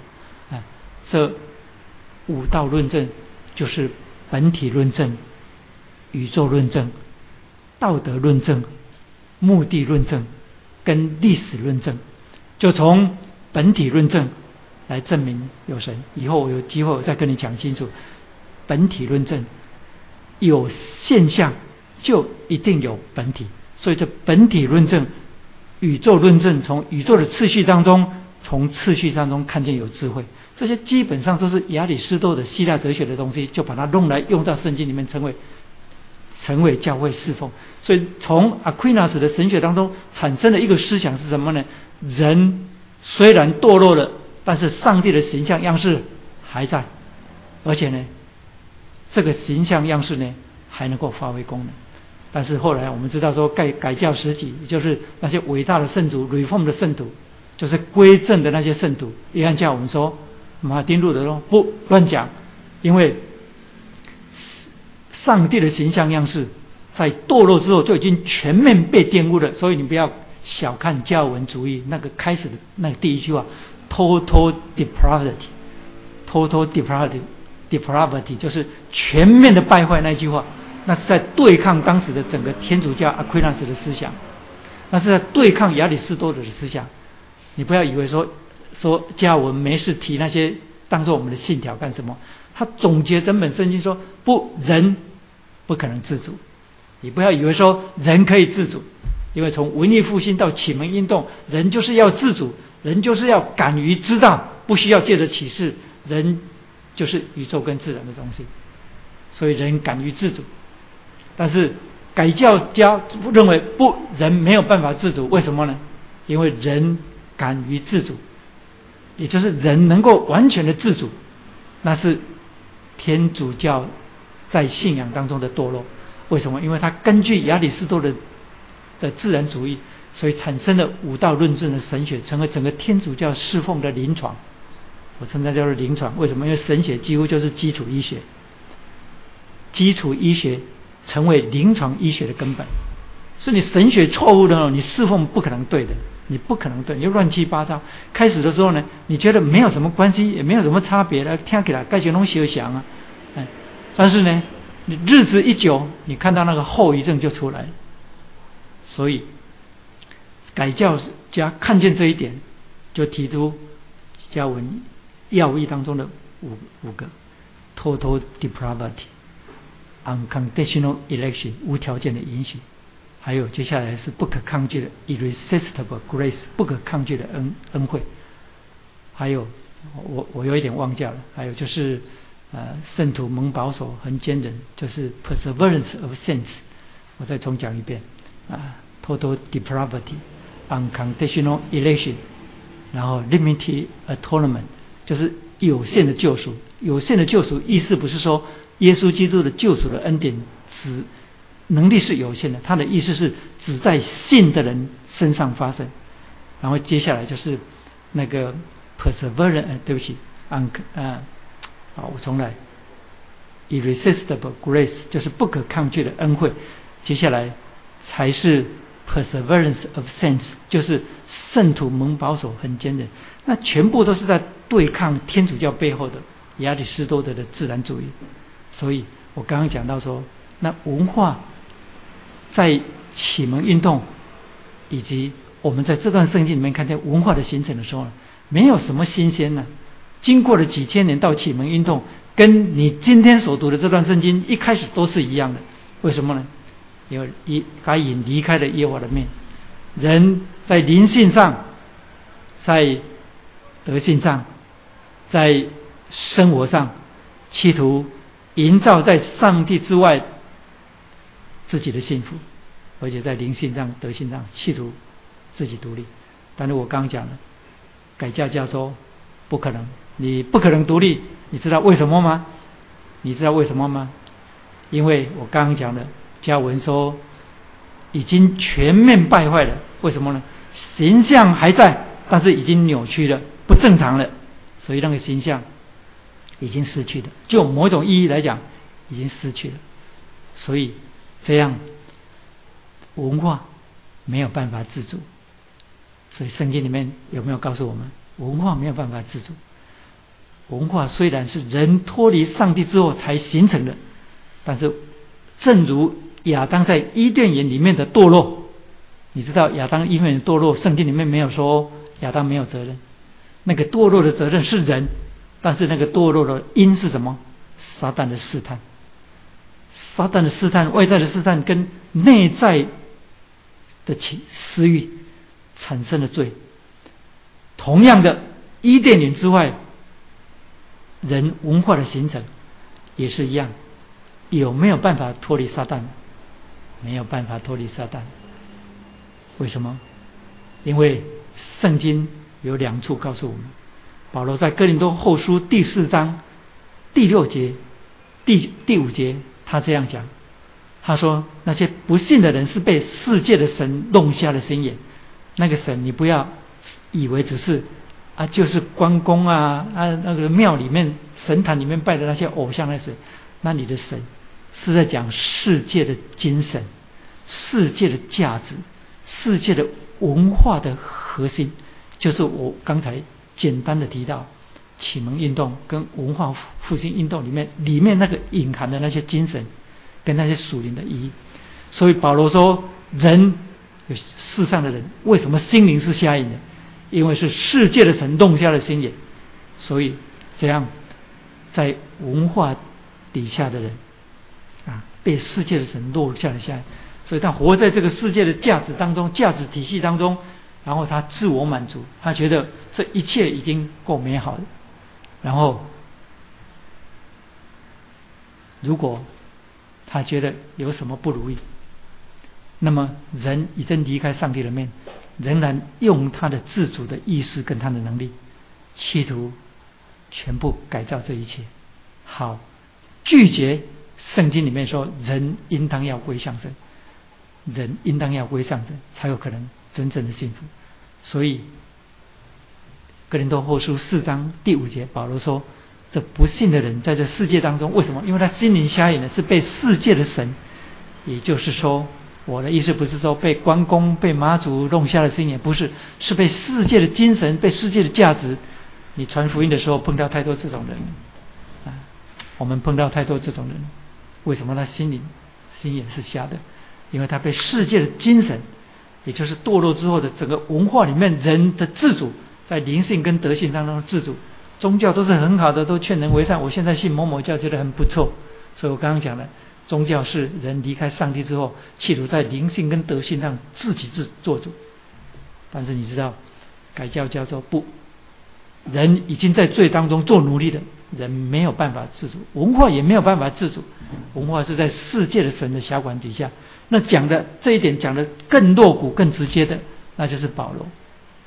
啊。这五道论证就是。本体论证、宇宙论证、道德论证、目的论证跟历史论证，就从本体论证来证明有神。以后我有机会我再跟你讲清楚。本体论证有现象就一定有本体，所以这本体论证、宇宙论证从宇宙的次序当中，从次序当中看见有智慧。这些基本上都是亚里士多的希腊哲学的东西，就把它弄来用到圣经里面，成为成为教会侍奉。所以从阿奎那斯的神学当中产生的一个思想是什么呢？人虽然堕落了，但是上帝的形象样式还在，而且呢，这个形象样式呢还能够发挥功能。但是后来我们知道说改改教时期，也就是那些伟大的圣徒、reform 的圣徒，就是归正的那些圣徒，约翰叫我们说，马丁路德说不乱讲，因为上帝的形象样式在堕落之后就已经全面被玷污了，所以你不要小看教文主义那个开始的那个第一句话，total depravity，total depravity，depravity 就是全面的败坏那句话。那是在对抗当时的整个天主教阿奎那斯的思想，那是在对抗亚里士多德的思想。你不要以为说说加文没事提那些当做我们的信条干什么？他总结整本圣经说不人不可能自主。你不要以为说人可以自主，因为从文艺复兴到启蒙运动，人就是要自主，人就是要敢于知道，不需要借着启示，人就是宇宙跟自然的东西，所以人敢于自主。但是改教家认为不人没有办法自主，为什么呢？因为人敢于自主，也就是人能够完全的自主，那是天主教在信仰当中的堕落。为什么？因为他根据亚里士多德的自然主义，所以产生了五道论证的神学，成为整个天主教侍奉的临床。我称它叫做临床。为什么？因为神学几乎就是基础医学，基础医学。成为临床医学的根本，是你神学错误的，你侍奉不可能对的，你不可能对，你就乱七八糟。开始的时候呢，你觉得没有什么关系，也没有什么差别的，听起来该学东西就想啊，哎，但是呢，你日子一久，你看到那个后遗症就出来。所以改教家看见这一点，就提出教文要义当中的五五个 total depravity。unconditional election 无条件的允许，还有接下来是不可抗拒的 irresistible grace 不可抗拒的恩恩惠，还有我我有一点忘掉了，还有就是呃圣徒蒙保守很坚韧，就是 perseverance of saints，我再重讲一遍啊 total depravity unconditional election，然后 limited atonement 就是有限的救赎，有限的救赎意思不是说。耶稣基督的救赎的恩典，只能力是有限的。他的意思是只在信的人身上发生。然后接下来就是那个 perseverance，对不起，un 啊，好，我重来，irresistible grace 就是不可抗拒的恩惠。接下来才是 perseverance of saints，就是圣徒蒙保守很坚韧。那全部都是在对抗天主教背后的亚里士多德的自然主义。所以我刚刚讲到说，那文化在启蒙运动以及我们在这段圣经里面看见文化的形成的时候，没有什么新鲜呢。经过了几千年到启蒙运动，跟你今天所读的这段圣经一开始都是一样的。为什么呢？因为一该隐离开了耶和华的面，人在灵性上、在德性上、在生活上，企图。营造在上帝之外自己的幸福，而且在灵性上、德性上企图自己独立。但是我刚刚讲了，改教教说不可能，你不可能独立。你知道为什么吗？你知道为什么吗？因为我刚刚讲的，加文说已经全面败坏了。为什么呢？形象还在，但是已经扭曲了，不正常了。所以那个形象。已经失去了，就某种意义来讲，已经失去了。所以这样文化没有办法自主。所以圣经里面有没有告诉我们，文化没有办法自主？文化虽然是人脱离上帝之后才形成的，但是正如亚当在伊甸园里面的堕落，你知道亚当伊甸园堕落，圣经里面没有说亚当没有责任，那个堕落的责任是人。但是那个堕落的因是什么？撒旦的试探，撒旦的试探，外在的试探跟内在的情私欲产生的罪。同样的，伊甸园之外，人文化的形成也是一样。有没有办法脱离撒旦？没有办法脱离撒旦。为什么？因为圣经有两处告诉我们。保罗在哥林多后书第四章第六节、第第五节，他这样讲：他说那些不信的人是被世界的神弄瞎了心眼。那个神，你不要以为只是啊，就是关公啊啊，那个庙里面神坛里面拜的那些偶像那神，那你的神是在讲世界的精神、世界的价值、世界的文化的核心，就是我刚才简单的提到启蒙运动跟文化复兴运动里面里面那个隐含的那些精神跟那些属灵的意义。所以保罗说人。世上的人为什么心灵是瞎眼的？因为是世界的神动下的心眼，所以这样在文化底下的人啊，被世界的神落下了下，所以他活在这个世界的价值当中、价值体系当中，然后他自我满足，他觉得这一切已经够美好了。然后如果他觉得有什么不如意，那么人已经离开上帝的面，仍然用他的自主的意识跟他的能力，企图全部改造这一切。好，拒绝圣经里面说人应当要归向神，人应当要归向神，才有可能真正的幸福。所以，格林多后书四章第五节，保罗说：这不信的人在这世界当中，为什么？因为他心灵瞎眼的是被世界的神，也就是说。我的意思不是说被关公、被妈祖弄瞎了心眼，不是，是被世界的精神、被世界的价值。你传福音的时候碰到太多这种人，啊，我们碰到太多这种人，为什么他心灵心眼是瞎的？因为他被世界的精神，也就是堕落之后的整个文化里面人的自主，在灵性跟德性当中自主，宗教都是很好的，都劝人为善。我现在信某某教，觉得很不错，所以我刚刚讲的。宗教是人离开上帝之后，企图在灵性跟德性上自己自做主。但是你知道，改教叫做不，人已经在罪当中做奴隶的人没有办法自主，文化也没有办法自主，文化是在世界的神的辖管底下。那讲的这一点讲的更露骨、更直接的，那就是保罗。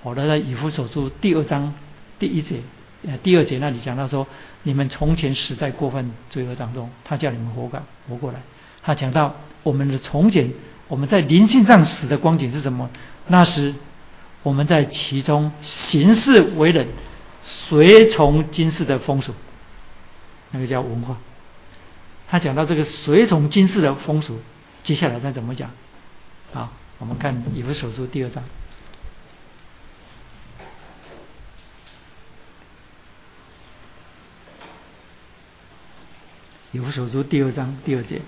保罗在以弗所书第二章第一节。呃，第二节那里讲到说，你们从前死在过分罪恶当中，他叫你们活过活过来。他讲到我们的从前，我们在灵性上死的光景是什么？那时我们在其中行事为人，随从今世的风俗，那个叫文化。他讲到这个随从今世的风俗，接下来再怎么讲？好，我们看以弗所书第二章。有所书第二章第二节，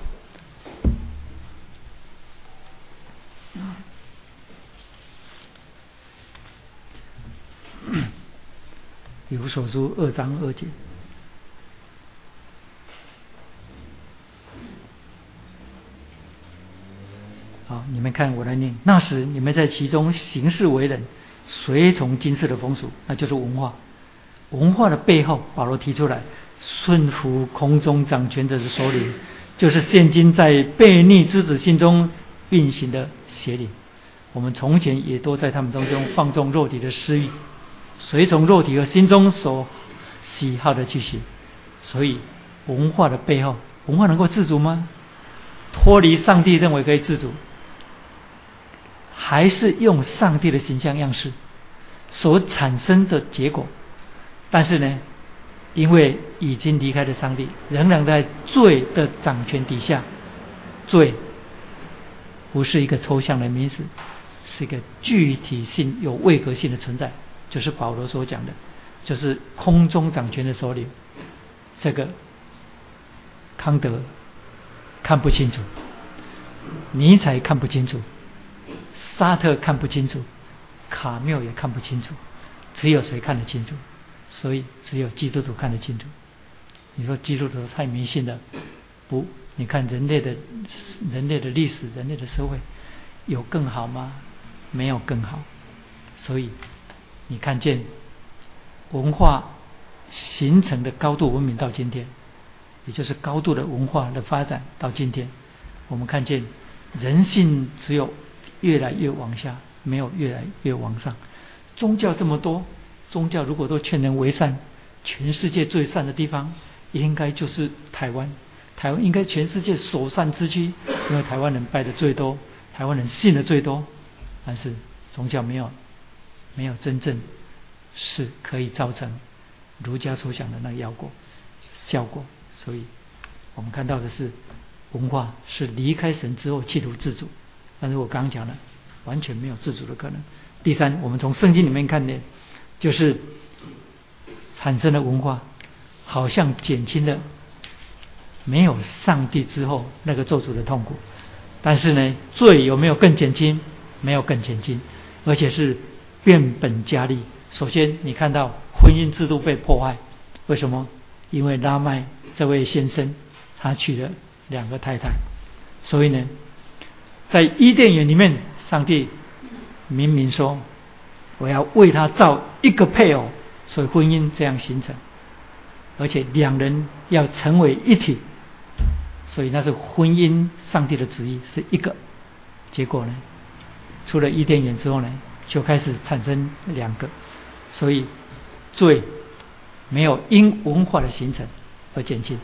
以弗所书二章二节。好，你们看我来念。那时你们在其中行事为人，随从今世的风俗，那就是文化。文化的背后，保罗提出来。顺服空中掌权者的首领，就是现今在悖逆之子心中运行的邪灵。我们从前也都在他们当中放纵肉体的私欲，随从肉体和心中所喜好的去行。所以，文化的背后，文化能够自主吗？脱离上帝认为可以自主，还是用上帝的形象样式所产生的结果？但是呢？因为已经离开了上帝，仍然在罪的掌权底下。罪不是一个抽象的名词，是一个具体性、有位格性的存在。就是保罗所讲的，就是空中掌权的首领。这个康德看不清楚，尼采看不清楚，沙特看不清楚，卡缪也看不清楚，只有谁看得清楚？所以只有基督徒看得清楚。你说基督徒太迷信了？不，你看人类的人类的历史，人类的社会有更好吗？没有更好。所以你看见文化形成的高度文明到今天，也就是高度的文化的发展到今天，我们看见人性只有越来越往下，没有越来越往上。宗教这么多。宗教如果都劝人为善，全世界最善的地方应该就是台湾。台湾应该全世界首善之区，因为台湾人拜的最多，台湾人信的最多，但是宗教没有没有真正是可以造成儒家所想的那个效果效果，所以我们看到的是文化是离开神之后企图自主，但是我刚刚讲了，完全没有自主的可能。第三，我们从圣经里面看见，就是产生的文化，好像减轻了没有上帝之后那个做主的痛苦。但是呢，罪有没有更减轻？没有更减轻，而且是变本加厉。首先，你看到婚姻制度被破坏，为什么？因为拉麦这位先生他娶了两个太太，所以呢，在伊甸园里面，上帝。明明说我要为他造一个配偶，所以婚姻这样形成，而且两人要成为一体，所以那是婚姻上帝的旨意是一个。结果呢，出了伊甸园之后呢，就开始产生两个，所以罪没有因文化的形成而减轻，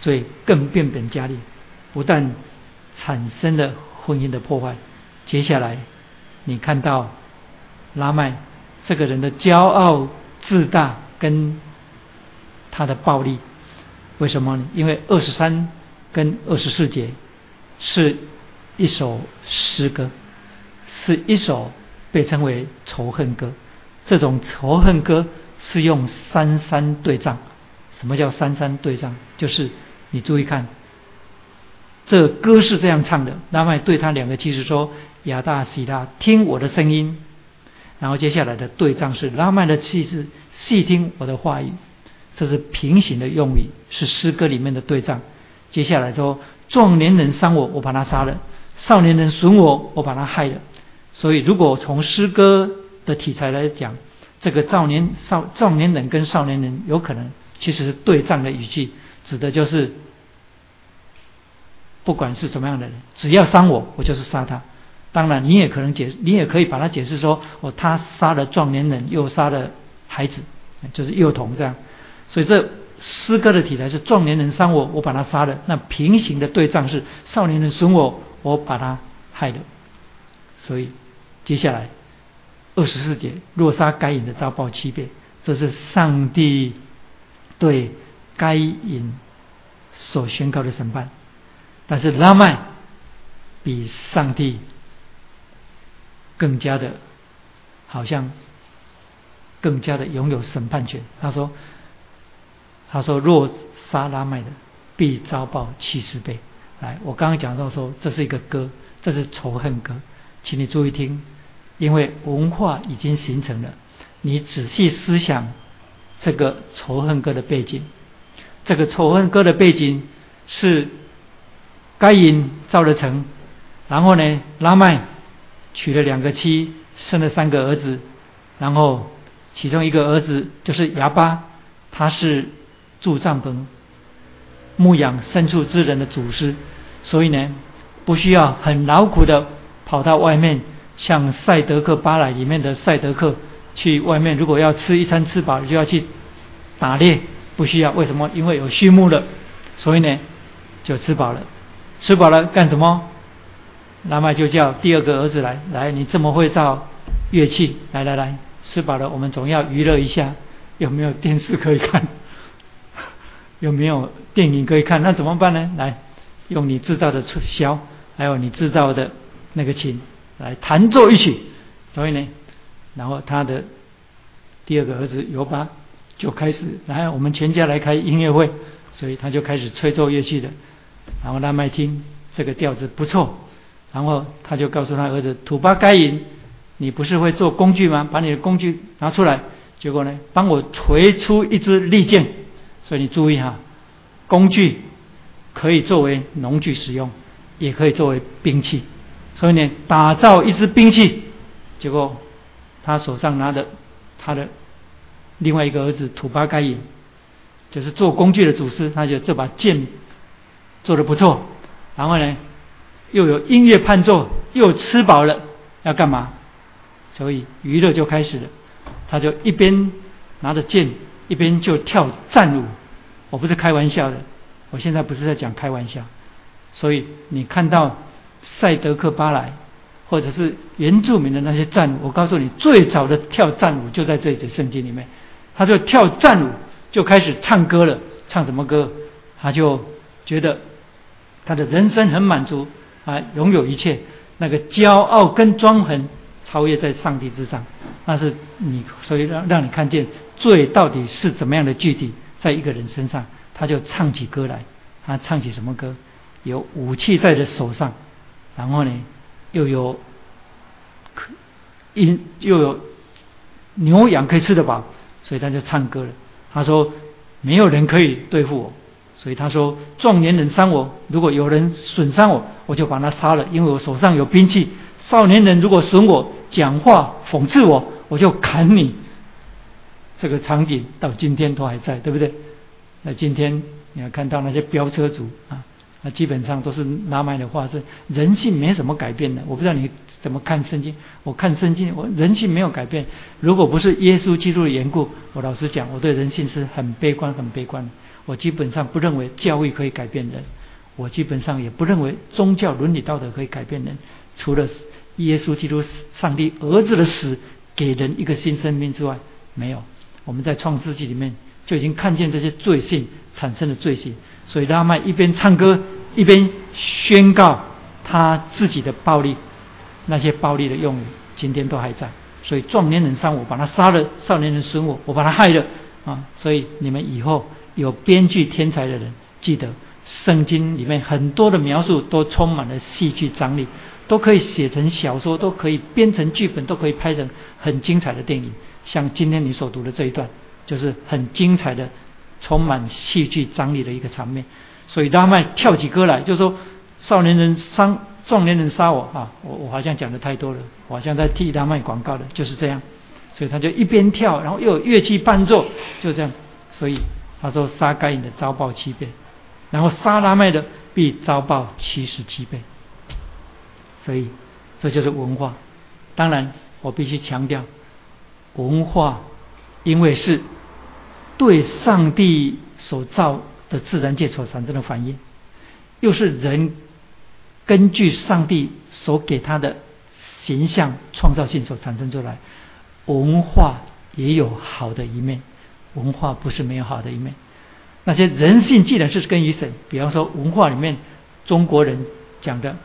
罪更变本加厉，不但产生了婚姻的破坏，接下来。你看到拉麦这个人的骄傲自大跟他的暴力，为什么呢？因为二十三跟二十四节是一首诗歌，是一首被称为仇恨歌。这种仇恨歌是用三三对仗。什么叫三三对仗？就是你注意看，这歌是这样唱的。拉麦对他两个妻子说。亚大西拉，听我的声音。然后接下来的对仗是拉曼的妻子，细听我的话语。这是平行的用语，是诗歌里面的对仗。接下来说，壮年人伤我，我把他杀了；少年人损我，我把他害了。所以，如果从诗歌的题材来讲，这个少年少壮年人跟少年人有可能其实是对仗的语句，指的就是不管是怎么样的人，只要伤我，我就是杀他。当然，你也可能解，你也可以把它解释说，哦，他杀了壮年人，又杀了孩子，就是幼童这样。所以这诗歌的题材是壮年人伤我，我把他杀了。那平行的对仗是少年人损我，我把他害了。所以接下来二十四节，若杀该隐的遭报七遍，这是上帝对该隐所宣告的审判。但是拉麦比上帝。更加的，好像更加的拥有审判权。他说：“他说若杀拉麦的，必遭报七十倍。”来，我刚刚讲到说，这是一个歌，这是仇恨歌，请你注意听，因为文化已经形成了。你仔细思想这个仇恨歌的背景，这个仇恨歌的背景是该隐造的城，然后呢，拉麦。娶了两个妻，生了三个儿子，然后其中一个儿子就是哑巴，他是住帐篷、牧养牲畜之人的祖师，所以呢，不需要很劳苦的跑到外面，像赛德克巴莱里面的赛德克去外面，如果要吃一餐吃饱，就要去打猎，不需要。为什么？因为有畜牧了，所以呢，就吃饱了。吃饱了干什么？那么就叫第二个儿子来，来，你这么会造乐器，来来来，吃饱了，我们总要娱乐一下，有没有电视可以看？有没有电影可以看？那怎么办呢？来，用你制造的箫，还有你制造的那个琴，来弹奏一曲。所以呢，然后他的第二个儿子尤巴就开始来，我们全家来开音乐会，所以他就开始吹奏乐器的。然后拉麦听这个调子不错。然后他就告诉他儿子：“土巴该隐，你不是会做工具吗？把你的工具拿出来。结果呢，帮我锤出一支利剑。所以你注意哈，工具可以作为农具使用，也可以作为兵器。所以呢，打造一支兵器。结果他手上拿的他的另外一个儿子土巴该隐，就是做工具的祖师，他就这把剑做的不错。然后呢？”又有音乐伴奏，又吃饱了，要干嘛？所以娱乐就开始了。他就一边拿着剑，一边就跳战舞。我不是开玩笑的，我现在不是在讲开玩笑。所以你看到赛德克巴莱，或者是原住民的那些战舞，我告诉你，最早的跳战舞就在这里的圣经里面。他就跳战舞，就开始唱歌了。唱什么歌？他就觉得他的人生很满足啊，拥有一切，那个骄傲跟庄横超越在上帝之上。那是你，所以让让你看见罪到底是怎么样的具体，在一个人身上，他就唱起歌来。他唱起什么歌？有武器在的手上，然后呢，又有可因又有牛羊可以吃得饱，所以他就唱歌了。他说：“没有人可以对付我。”所以他说：“壮年人伤我，如果有人损伤我，我就把他杀了，因为我手上有兵器。少年人如果损我，讲话讽刺我，我就砍你。”这个场景到今天都还在，对不对？那今天你要看到那些飙车族啊。那基本上都是拿麦的话，是人性没什么改变的。我不知道你怎么看圣经，我看圣经，我人性没有改变。如果不是耶稣基督的缘故，我老实讲，我对人性是很悲观、很悲观的。我基本上不认为教育可以改变人，我基本上也不认为宗教伦理道德可以改变人。除了耶稣基督上帝儿子的死给人一个新生命之外，没有。我们在创世纪里面就已经看见这些罪性产生的罪行。所以拉麦一边唱歌，一边宣告他自己的暴力，那些暴力的用语，今天都还在。所以壮年人伤我，把他杀了；少年人损我，我把他害了。啊！所以你们以后有编剧天才的人，记得圣经里面很多的描述都充满了戏剧张力，都可以写成小说，都可以编成剧本，都可以拍成很精彩的电影。像今天你所读的这一段，就是很精彩的。充满戏剧张力的一个场面，所以拉麦跳起歌来，就说：“少年人伤，壮年人杀我啊！”我我好像讲的太多了，我好像在替他卖广告的，就是这样。所以他就一边跳，然后又有乐器伴奏，就这样。所以他说：“杀该隐的遭报七倍，然后杀拉麦的必遭报七十七倍。”所以这就是文化。当然，我必须强调，文化因为是。对上帝所造的自然界所产生的反应，又是人根据上帝所给他的形象创造性所产生出来。文化也有好的一面，文化不是没有好的一面。那些人性既然是根于神，比方说文化里面中国人讲的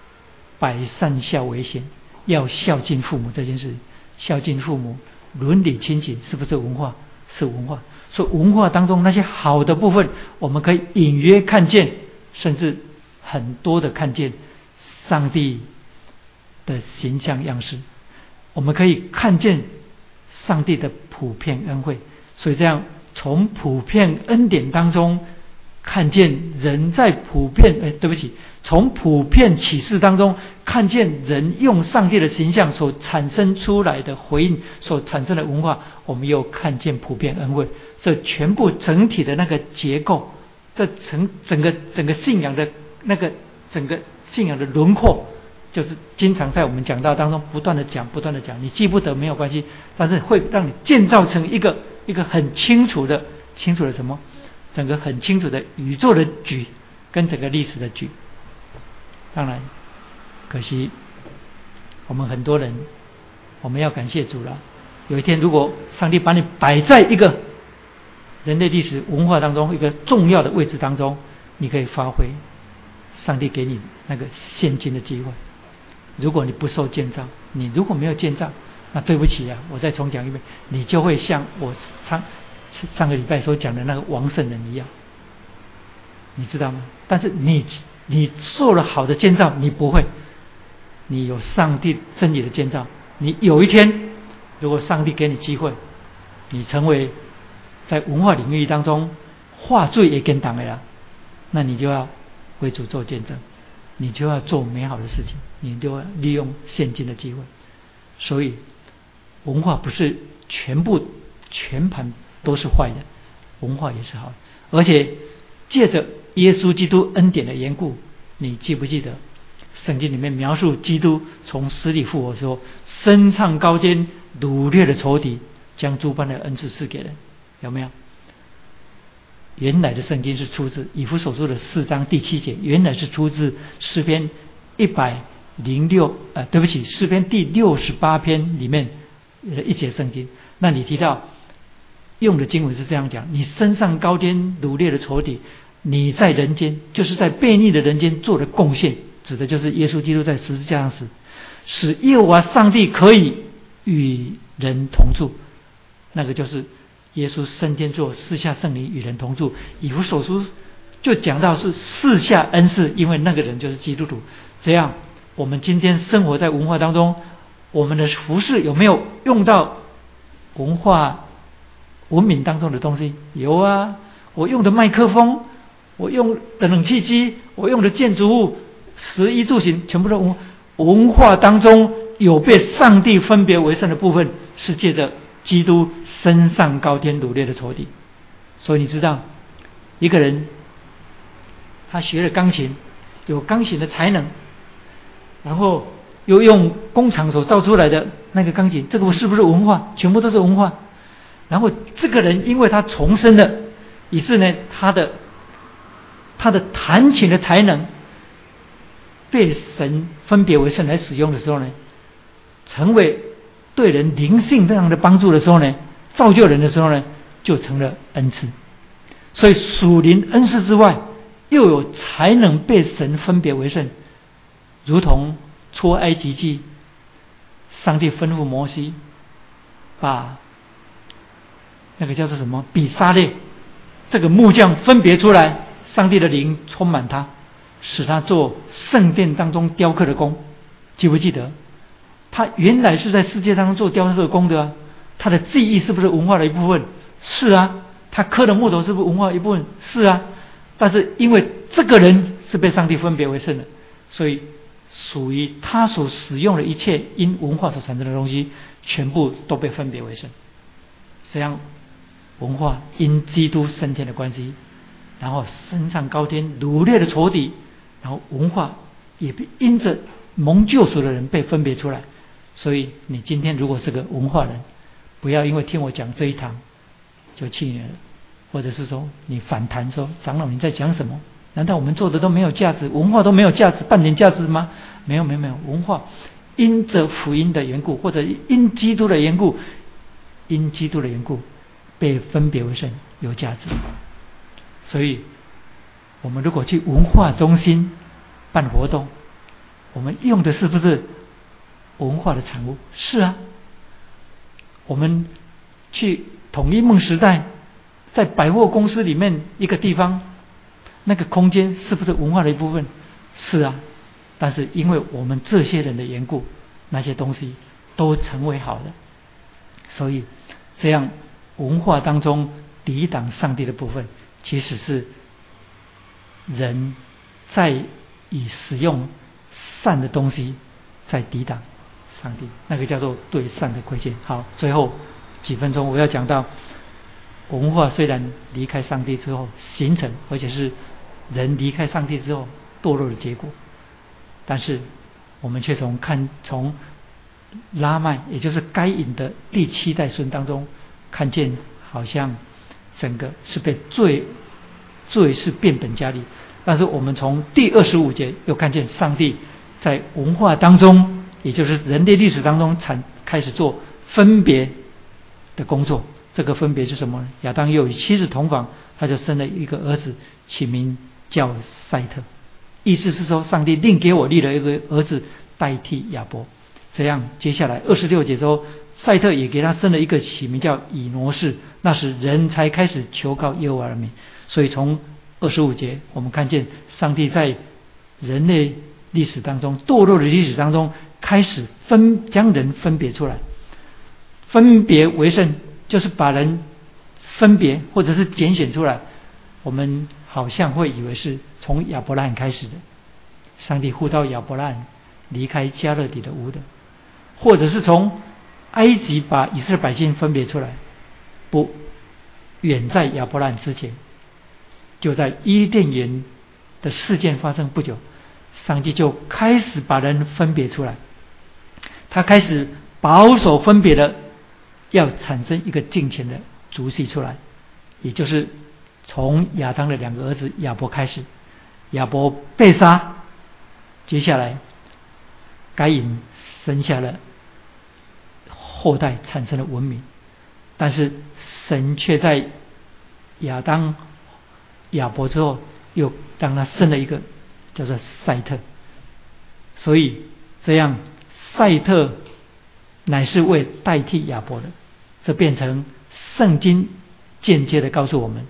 “百善孝为先”，要孝敬父母这件事，孝敬父母、伦理亲情，是不是文化？是文化，所以文化当中那些好的部分，我们可以隐约看见，甚至很多的看见上帝的形象样式，我们可以看见上帝的普遍恩惠，所以这样从普遍恩典当中。看见人在普遍，哎，对不起，从普遍启示当中看见人用上帝的形象所产生出来的回应，所产生的文化，我们又看见普遍恩惠，这全部整体的那个结构，这整整个整个信仰的那个整个信仰的轮廓，就是经常在我们讲道当中不断的讲，不断的讲，你记不得没有关系，但是会让你建造成一个一个很清楚的清楚的什么？整个很清楚的宇宙的局跟整个历史的局，当然，可惜我们很多人，我们要感谢主了。有一天，如果上帝把你摆在一个人类历史文化当中一个重要的位置当中，你可以发挥上帝给你那个现金的机会。如果你不受建造，你如果没有建造，那对不起啊，我再重讲一遍，你就会像我上。上个礼拜所讲的那个王圣人一样，你知道吗？但是你你做了好的建造，你不会，你有上帝真理的建造，你有一天，如果上帝给你机会，你成为在文化领域当中话最也跟党的了，那你就要为主做见证，你就要做美好的事情，你就要利用现今的机会。所以文化不是全部全盘。都是坏的，文化也是好的，而且借着耶稣基督恩典的缘故，你记不记得圣经里面描述基督从死里复活说，身唱高肩，掳掠的仇敌，将诸般的恩赐赐给人，有没有？原来的圣经是出自以弗所书的四章第七节，原来是出自诗篇一百零六，呃，对不起，诗篇第六十八篇里面一节圣经。那你提到用的经文是这样讲：你身上高天掳掠的仇敌，你在人间就是在悖逆的人间做的贡献，指的就是耶稣基督在十字架上死，使耶和华上帝可以与人同住，那个就是。耶稣升天之后，四下圣灵与人同住。以弗所书就讲到是四下恩赐，因为那个人就是基督徒。这样，我们今天生活在文化当中，我们的服饰有没有用到文化文明当中的东西？有啊，我用的麦克风，我用的冷气机，我用的建筑物，食衣住行，全部都文文化当中有被上帝分别为圣的部分，是借着。基督身上高天努力的仇敌，所以你知道，一个人他学了钢琴，有钢琴的才能，然后又用工厂所造出来的那个钢琴，这个是不是文化？全部都是文化。然后这个人因为他重生了，以致呢他的他的弹琴的才能被神分别为圣来使用的时候呢，成为。对人灵性这样的帮助的时候呢，造就人的时候呢，就成了恩赐。所以属灵恩赐之外，又有才能被神分别为圣，如同出埃及记，上帝吩咐摩西把那个叫做什么比沙列这个木匠分别出来，上帝的灵充满他，使他做圣殿当中雕刻的工，记不记得？他原来是在世界当中做雕刻工的，他的记忆是不是文化的一部分？是啊，他刻的木头是不是文化一部分？是啊，但是因为这个人是被上帝分别为圣的，所以属于他所使用的一切因文化所产生的东西，全部都被分别为圣。这样文化因基督升天的关系，然后升上高天掳掠的仇敌，然后文化也被因着蒙救赎的人被分别出来。所以，你今天如果是个文化人，不要因为听我讲这一堂就气馁了，或者是说你反弹说长老你在讲什么？难道我们做的都没有价值，文化都没有价值，半点价值吗？没有，没有，没有。文化因着福音的缘故，或者因基督的缘故，因基督的缘故被分别为圣，有价值。所以，我们如果去文化中心办活动，我们用的是不是？文化的产物是啊，我们去统一梦时代，在百货公司里面一个地方，那个空间是不是文化的一部分？是啊，但是因为我们这些人的缘故，那些东西都成为好的，所以这样文化当中抵挡上帝的部分，其实是人在以使用善的东西在抵挡。上帝，那个叫做对善的亏欠。好，最后几分钟我要讲到，文化虽然离开上帝之后形成，而且是人离开上帝之后堕落的结果，但是我们却从看从拉麦，也就是该隐的第七代孙当中看见，好像整个是被罪罪是变本加厉。但是我们从第二十五节又看见上帝在文化当中。也就是人类历史当中产开始做分别的工作，这个分别是什么？亚当又与妻子同房，他就生了一个儿子，起名叫赛特。意思是说，上帝另给我立了一个儿子代替亚伯。这样，接下来二十六节说，赛特也给他生了一个起名叫以挪士。那时人才开始求告耶和华的名。所以从二十五节，我们看见上帝在人类历史当中堕落的历史当中。开始分将人分别出来，分别为圣，就是把人分别或者是拣选出来。我们好像会以为是从亚伯拉罕开始的，上帝呼召亚伯拉罕离开加勒底的屋的，或者是从埃及把以色列百姓分别出来。不，远在亚伯拉罕之前，就在伊甸园的事件发生不久，上帝就开始把人分别出来。他开始保守分别的，要产生一个敬虔的族系出来，也就是从亚当的两个儿子亚伯开始，亚伯被杀，接下来该隐生下了后代，产生了文明，但是神却在亚当、亚伯之后，又让他生了一个叫做赛特，所以这样赛特乃是为代替亚伯的，这变成圣经间接的告诉我们。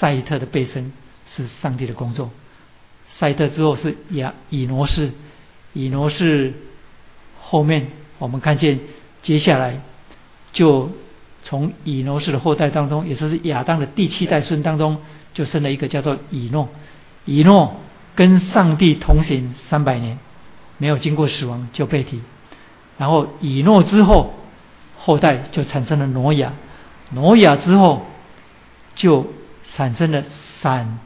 赛特的背身是上帝的工作，赛特之后是亚以挪士，以挪士后面我们看见接下来就从以挪士的后代当中，也就是亚当的第七代孙当中，就生了一个叫做以诺，以诺跟上帝同行三百年，没有经过死亡就被提，然后以诺之后后代就产生了挪亚，挪亚之后就。产生了闪，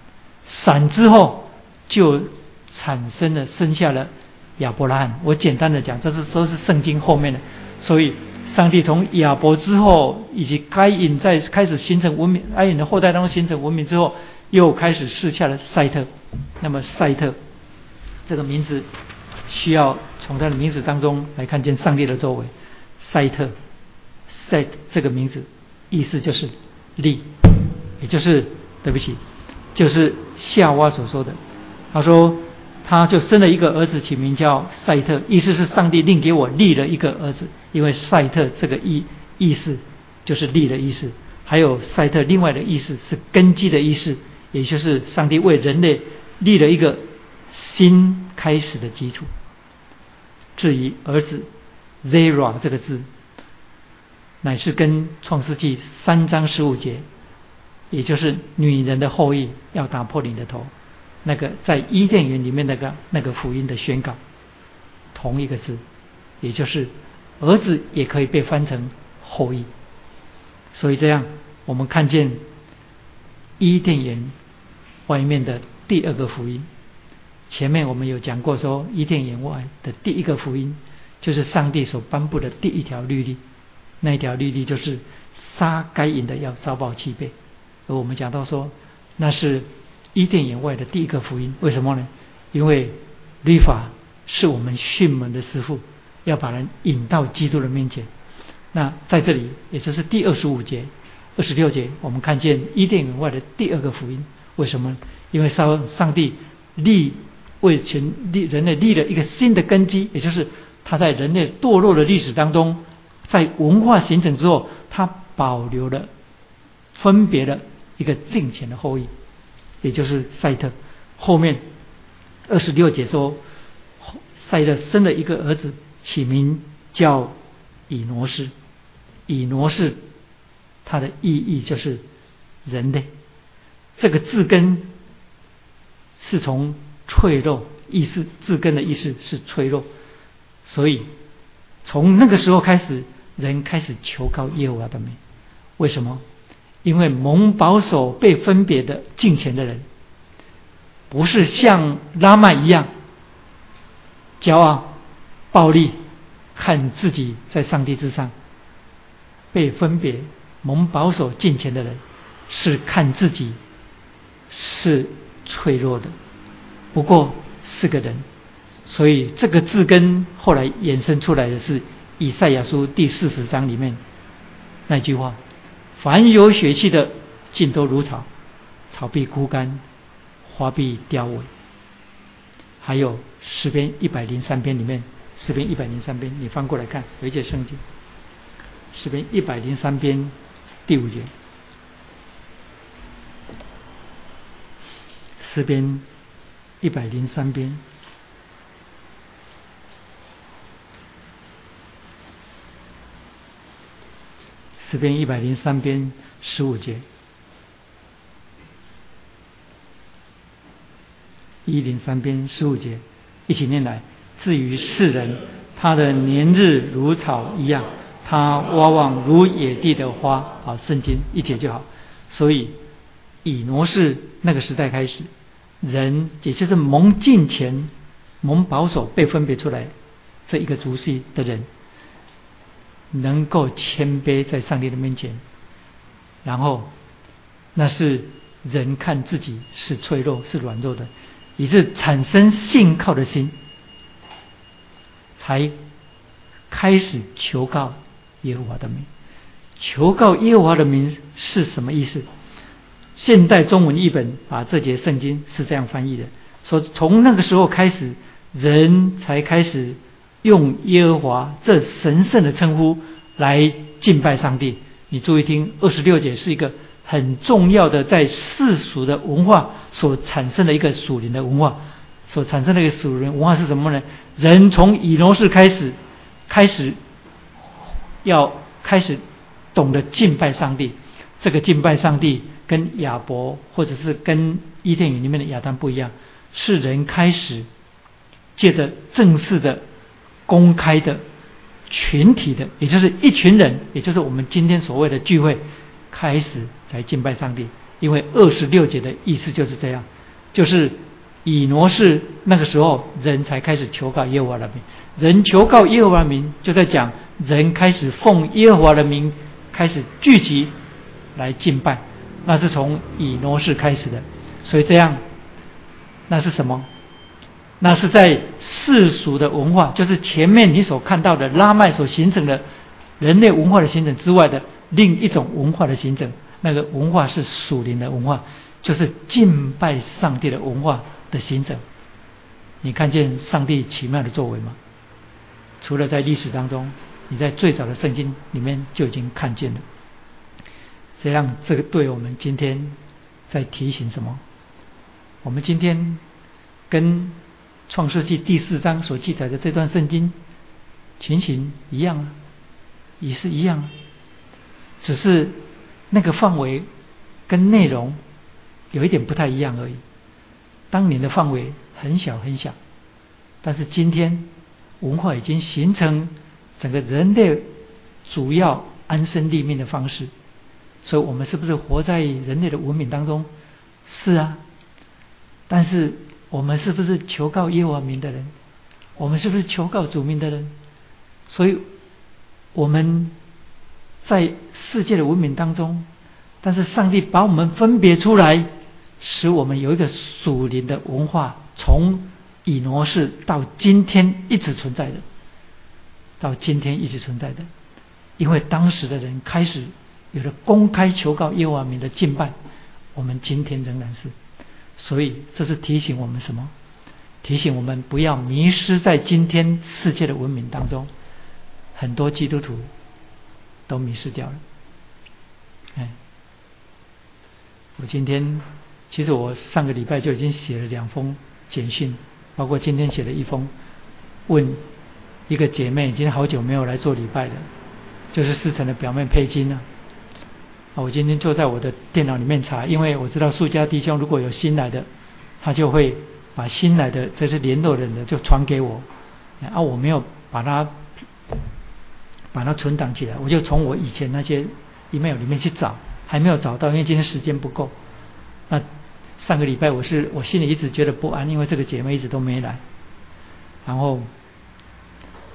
闪之后就产生了生下了亚伯拉罕。我简单的讲，这是都是圣经后面的。所以，上帝从亚伯之后，以及该隐在开始形成文明，该隐的后代当中形成文明之后，又开始试下了赛特。那么，赛特这个名字需要从他的名字当中来看见上帝的作为。赛特，赛这个名字意思就是利。也就是对不起，就是夏娃所说的。他说，他就生了一个儿子，起名叫赛特，意思是上帝另给我立了一个儿子。因为赛特这个意意思就是立的意思，还有赛特另外的意思是根基的意思，也就是上帝为人类立了一个新开始的基础。至于儿子 Zera 这个字，乃是跟创世纪三章十五节。也就是女人的后裔要打破你的头，那个在伊甸园里面那个那个福音的宣告，同一个字，也就是儿子也可以被翻成后裔。所以这样，我们看见伊甸园外面的第二个福音，前面我们有讲过说，伊甸园外的第一个福音就是上帝所颁布的第一条律例，那一条律例就是杀该隐的要遭报七倍。而我们讲到说，那是伊甸园外的第一个福音，为什么呢？因为律法是我们训门的师傅，要把人引到基督的面前。那在这里，也就是第二十五节、二十六节，我们看见伊甸园外的第二个福音，为什么？因为上上帝立为全立人类立了一个新的根基，也就是他在人类堕落的历史当中，在文化形成之后，他保留了分别的。一个敬虔的后裔，也就是赛特。后面二十六节说，赛特生了一个儿子，起名叫以挪士。以挪士，它的意义就是人类。这个字根是从脆弱，意思字根的意思是脆弱。所以从那个时候开始，人开始求告耶和华的名。为什么？因为蒙保守被分别的敬虔的人，不是像拉曼一样骄傲、暴力，看自己在上帝之上。被分别蒙保守敬虔的人，是看自己是脆弱的，不过是个人。所以这个字根后来衍生出来的是以赛亚书第四十章里面那句话。凡有血气的，尽都如草，草必枯干，花必凋萎。还有诗篇一百零三篇里面，诗篇一百零三篇，你翻过来看，有一节圣经。诗篇一百零三篇第五节，诗篇一百零三篇。这边一百零三篇十五节，一零三篇十五节，一起念来。至于世人，他的年日如草一样，他往往如野地的花。好，圣经一节就好。所以以挪士那个时代开始，人也就是蒙敬前、蒙保守被分别出来这一个族系的人。能够谦卑在上帝的面前，然后那是人看自己是脆弱、是软弱的，以致产生信靠的心，才开始求告耶和华的名。求告耶和华的名是什么意思？现代中文译本把这节圣经是这样翻译的：说从那个时候开始，人才开始用耶和华这神圣的称呼来敬拜上帝。你注意听，二十六节是一个很重要的在世俗的文化所产生的一个属灵的文化，所产生的一个属灵文化是什么呢？人从以挪士开始，开始要开始懂得敬拜上帝。这个敬拜上帝跟亚伯或者是跟伊甸园里面的亚当不一样，是人开始借着正式的、公开的。群体的，也就是一群人，也就是我们今天所谓的聚会，开始才敬拜上帝。因为二十六节的意思就是这样，就是以挪士那个时候，人才开始求告耶和华的名。人求告耶和华的名，就在讲人开始奉耶和华的名开始聚集来敬拜，那是从以挪士开始的。所以这样，那是什么？那是在世俗的文化，就是前面你所看到的拉麦所形成的人类文化的形成之外的另一种文化的形成。那个文化是属灵的文化，就是敬拜上帝的文化的形成。你看见上帝奇妙的作为吗？除了在历史当中，你在最早的圣经里面就已经看见了。这样，这个对我们今天在提醒什么？我们今天跟创世纪第四章所记载的这段圣经情形一样啊，也是一样啊，只是那个范围跟内容有一点不太一样而已。当年的范围很小很小，但是今天文化已经形成整个人类主要安身立命的方式，所以我们是不是活在人类的文明当中？是啊，但是。我们是不是求告耶和华名的人？我们是不是求告主名的人？所以我们在世界的文明当中，但是上帝把我们分别出来，使我们有一个属灵的文化，从以挪士到今天一直存在的，到今天一直存在的。因为当时的人开始有了公开求告耶和华名的敬拜，我们今天仍然是。所以，这是提醒我们什么？提醒我们不要迷失在今天世界的文明当中。很多基督徒都迷失掉了。哎，我今天其实我上个礼拜就已经写了两封简讯，包括今天写了一封，问一个姐妹，已经好久没有来做礼拜了，就是四层的表妹佩金啊。啊我今天坐在我的电脑里面查，因为我知道苏家弟兄如果有新来的，他就会把新来的这些联络人的就传给我，啊，我没有把它把它存档起来，我就从我以前那些 email 里面去找，还没有找到，因为今天时间不够。那上个礼拜我是我心里一直觉得不安，因为这个姐妹一直都没来，然后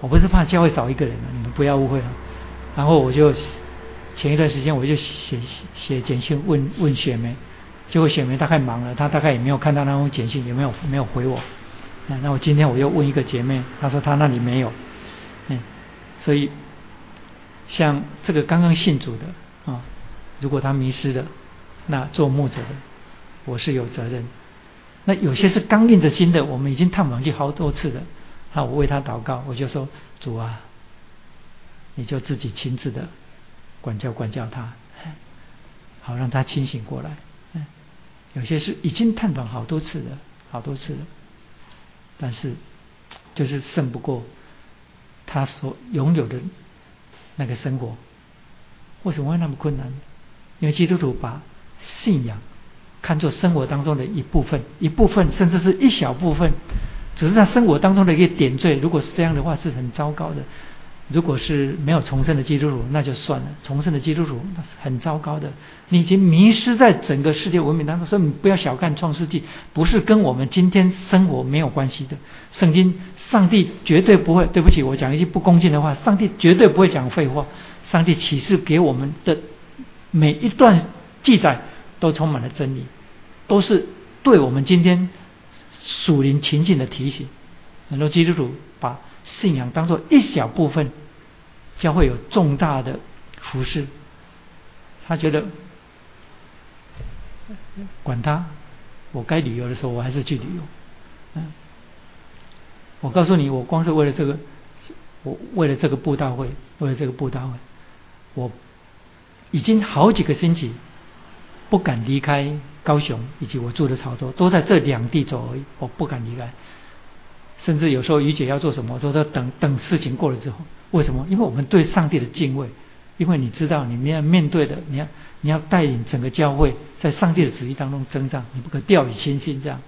我不是怕教会少一个人你们不要误会了，然后我就。前一段时间我就写写简讯问问雪梅，结果雪梅大概忙了，她大概也没有看到那封简讯，也没有没有回我。那我今天我又问一个姐妹，她说她那里没有。嗯，所以像这个刚刚信主的啊，如果他迷失了，那做牧者的我是有责任。那有些是刚硬的心的，我们已经探访去好多次了，那我为他祷告，我就说主啊，你就自己亲自的。管教管教他，好让他清醒过来。有些是已经探访好多次了，好多次了，但是就是胜不过他所拥有的那个生活。为什么会那么困难？因为基督徒把信仰看作生活当中的一部分，一部分甚至是一小部分，只是在生活当中的一个点缀。如果是这样的话，是很糟糕的。如果是没有重生的基督徒，那就算了。重生的基督徒那是很糟糕的，你已经迷失在整个世界文明当中。所以你不要小看创世纪，不是跟我们今天生活没有关系的。圣经，上帝绝对不会。对不起，我讲一句不恭敬的话，上帝绝对不会讲废话。上帝启示给我们的每一段记载都充满了真理，都是对我们今天属灵情境的提醒。很多基督徒信仰当做一小部分，将会有重大的服饰。他觉得管他，我该旅游的时候我还是去旅游。嗯，我告诉你，我光是为了这个，我为了这个布道会，为了这个布道会，我已经好几个星期不敢离开高雄，以及我住的潮州，都在这两地走而已，我不敢离开。甚至有时候于姐要做什么，都在等等事情过了之后。为什么？因为我们对上帝的敬畏，因为你知道你要面对的，你要你要带领整个教会，在上帝的旨意当中增长，你不可掉以轻心。这样，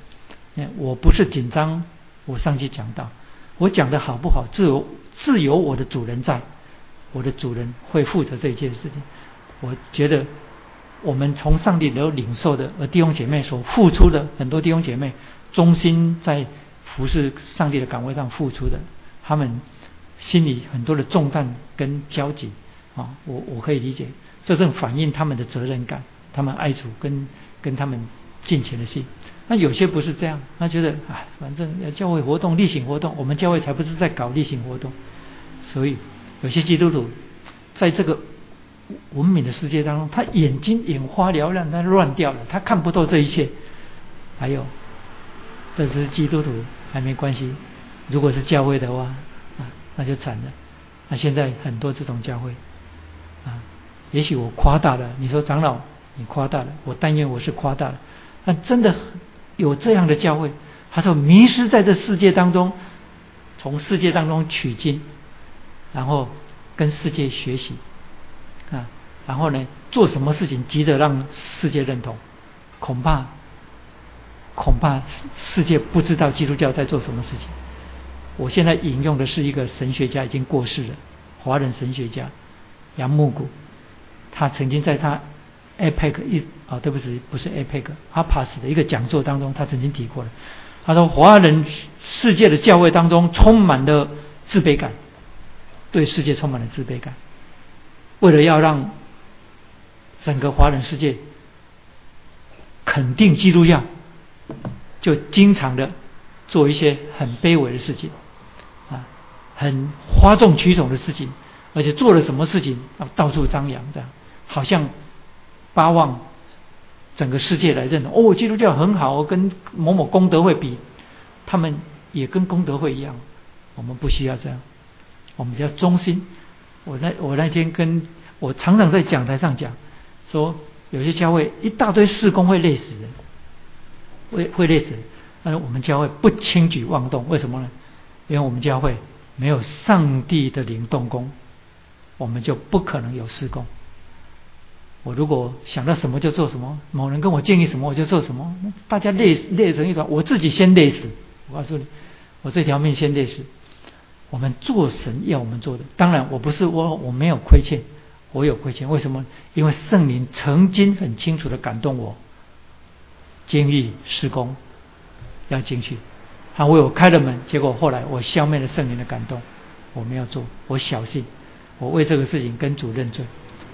我不是紧张，我上去讲到，我讲的好不好，自由自由我的主人在，我的主人会负责这一件事情。我觉得我们从上帝有领受的，而弟兄姐妹所付出的，很多弟兄姐妹忠心在。服侍上帝的岗位上付出的，他们心里很多的重担跟焦急啊，我我可以理解，这正反映他们的责任感，他们爱主跟跟他们尽情的心。那有些不是这样，他觉得啊，反正教会活动、例行活动，我们教会才不是在搞例行活动。所以有些基督徒在这个文明的世界当中，他眼睛眼花缭乱，他乱掉了，他看不透这一切。还有，这是基督徒。还没关系，如果是教会的话，啊，那就惨了。那现在很多这种教会，啊，也许我夸大了。你说长老，你夸大了，我但愿我是夸大了。但真的有这样的教会，他说迷失在这世界当中，从世界当中取经，然后跟世界学习，啊，然后呢，做什么事情急着让世界认同，恐怕。恐怕世世界不知道基督教在做什么事情。我现在引用的是一个神学家已经过世了，华人神学家杨木谷，他曾经在他 APEC 一啊，对不起，不是 APEC，阿帕斯的一个讲座当中，他曾经提过了。他说，华人世界的教会当中充满了自卑感，对世界充满了自卑感。为了要让整个华人世界肯定基督教。就经常的做一些很卑微的事情，啊，很哗众取宠的事情，而且做了什么事情啊，到处张扬，这样好像巴望整个世界来认同。哦，基督教很好，跟某某功德会比，他们也跟功德会一样。我们不需要这样，我们叫忠心。我那我那天跟我常常在讲台上讲，说有些教会一大堆事工会累死人。会会累死，但是我们教会不轻举妄动，为什么呢？因为我们教会没有上帝的灵动工，我们就不可能有施工。我如果想到什么就做什么，某人跟我建议什么我就做什么，大家累累成一团，我自己先累死。我告诉你，我这条命先累死。我们做神要我们做的，当然我不是我我没有亏欠，我有亏欠，为什么？因为圣灵曾经很清楚的感动我。监狱施工要进去，他为我开了门，结果后来我消灭了圣灵的感动，我没有做，我小心，我为这个事情跟主认罪，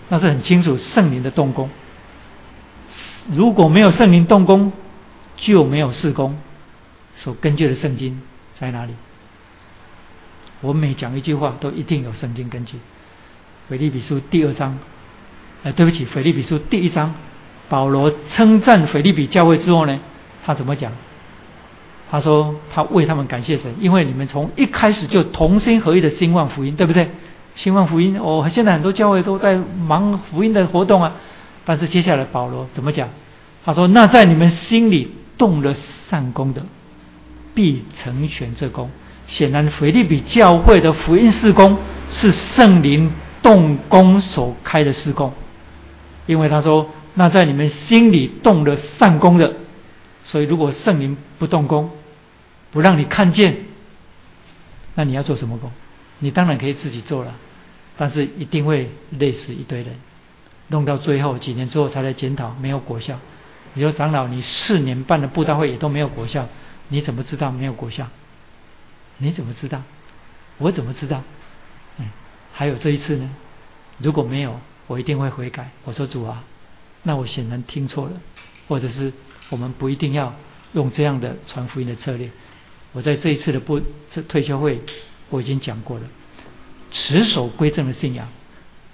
那是很清楚圣灵的动工。如果没有圣灵动工，就没有施工。所根据的圣经在哪里？我每讲一句话都一定有圣经根据。腓立比书第二章，哎，对不起，腓立比书第一章。保罗称赞腓利比教会之后呢，他怎么讲？他说他为他们感谢神，因为你们从一开始就同心合意的兴旺福音，对不对？兴旺福音，哦，现在很多教会都在忙福音的活动啊。但是接下来保罗怎么讲？他说：“那在你们心里动了善功的，必成全这功。”显然，腓利比教会的福音事工是圣灵动工所开的事工，因为他说。那在你们心里动了善功的，所以如果圣灵不动工，不让你看见，那你要做什么工？你当然可以自己做了，但是一定会累死一堆人，弄到最后几年之后才来检讨，没有果效。你说长老，你四年办的布道会也都没有果效，你怎么知道没有果效？你怎么知道？我怎么知道？嗯，还有这一次呢？如果没有，我一定会悔改。我说主啊。那我显然听错了，或者是我们不一定要用这样的传福音的策略。我在这一次的不这退休会，我已经讲过了，持守归正的信仰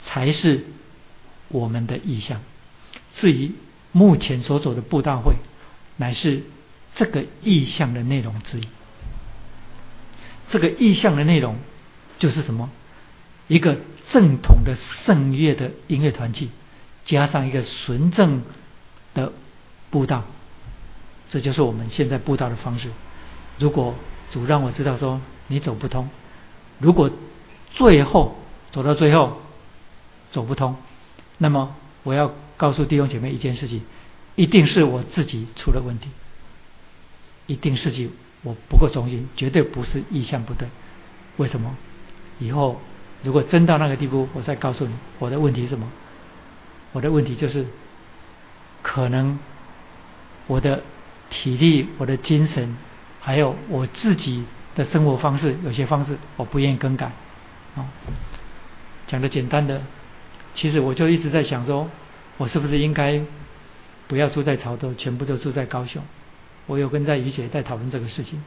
才是我们的意向。至于目前所走的布道会，乃是这个意向的内容之一。这个意向的内容就是什么？一个正统的圣乐的音乐团契，加上一个纯正的布道，这就是我们现在布道的方式。如果主让我知道说你走不通，如果最后走到最后走不通，那么我要告诉弟兄姐妹一件事情：一定是我自己出了问题，一定是己我不够忠心，绝对不是意向不对。为什么？以后如果真到那个地步，我再告诉你我的问题是什么？我的问题就是，可能我的体力、我的精神。还有我自己的生活方式，有些方式我不愿意更改。啊，讲的简单的，其实我就一直在想说，我是不是应该不要住在潮州，全部都住在高雄？我有跟在于姐在讨论这个事情。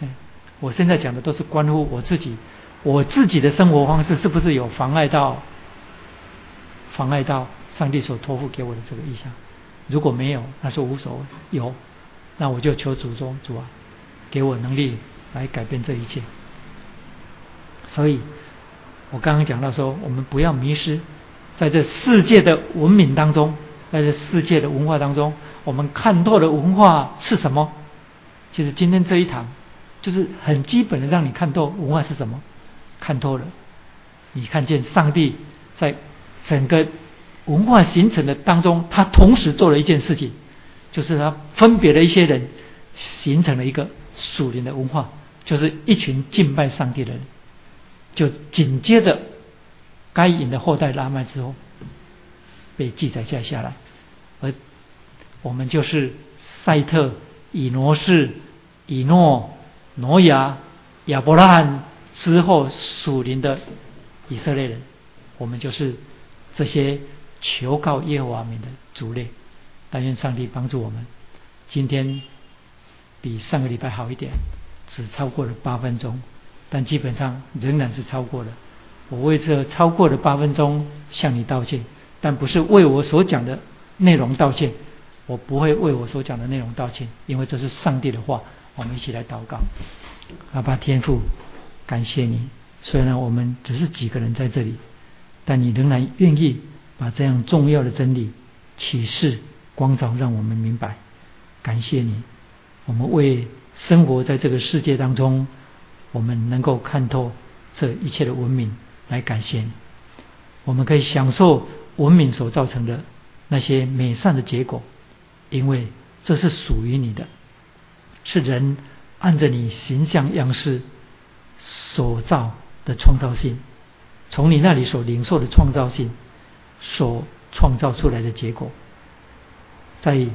嗯，我现在讲的都是关乎我自己，我自己的生活方式是不是有妨碍到妨碍到上帝所托付给我的这个意向？如果没有，那是无所谓；有，那我就求主中主啊。给我能力来改变这一切，所以我刚刚讲到说，我们不要迷失在这世界的文明当中，在这世界的文化当中，我们看透的文化是什么？其实今天这一堂就是很基本的，让你看透文化是什么，看透了，你看见上帝在整个文化形成的当中，他同时做了一件事情，就是他分别了一些人，形成了一个。属灵的文化就是一群敬拜上帝的人，就紧接着该隐的后代拉麦之后被记载下下来，而我们就是赛特、以挪士、以诺、挪亚、亚伯拉罕之后属灵的以色列人，我们就是这些求告耶和华名的族类。但愿上帝帮助我们，今天。比上个礼拜好一点，只超过了八分钟，但基本上仍然是超过了。我为这超过了八分钟向你道歉，但不是为我所讲的内容道歉。我不会为我所讲的内容道歉，因为这是上帝的话。我们一起来祷告，阿爸天父，感谢你。虽然我们只是几个人在这里，但你仍然愿意把这样重要的真理启示光照，让我们明白。感谢你。我们为生活在这个世界当中，我们能够看透这一切的文明来感谢你。我们可以享受文明所造成的那些美善的结果，因为这是属于你的，是人按着你形象样式所造的创造性，从你那里所领受的创造性所创造出来的结果，在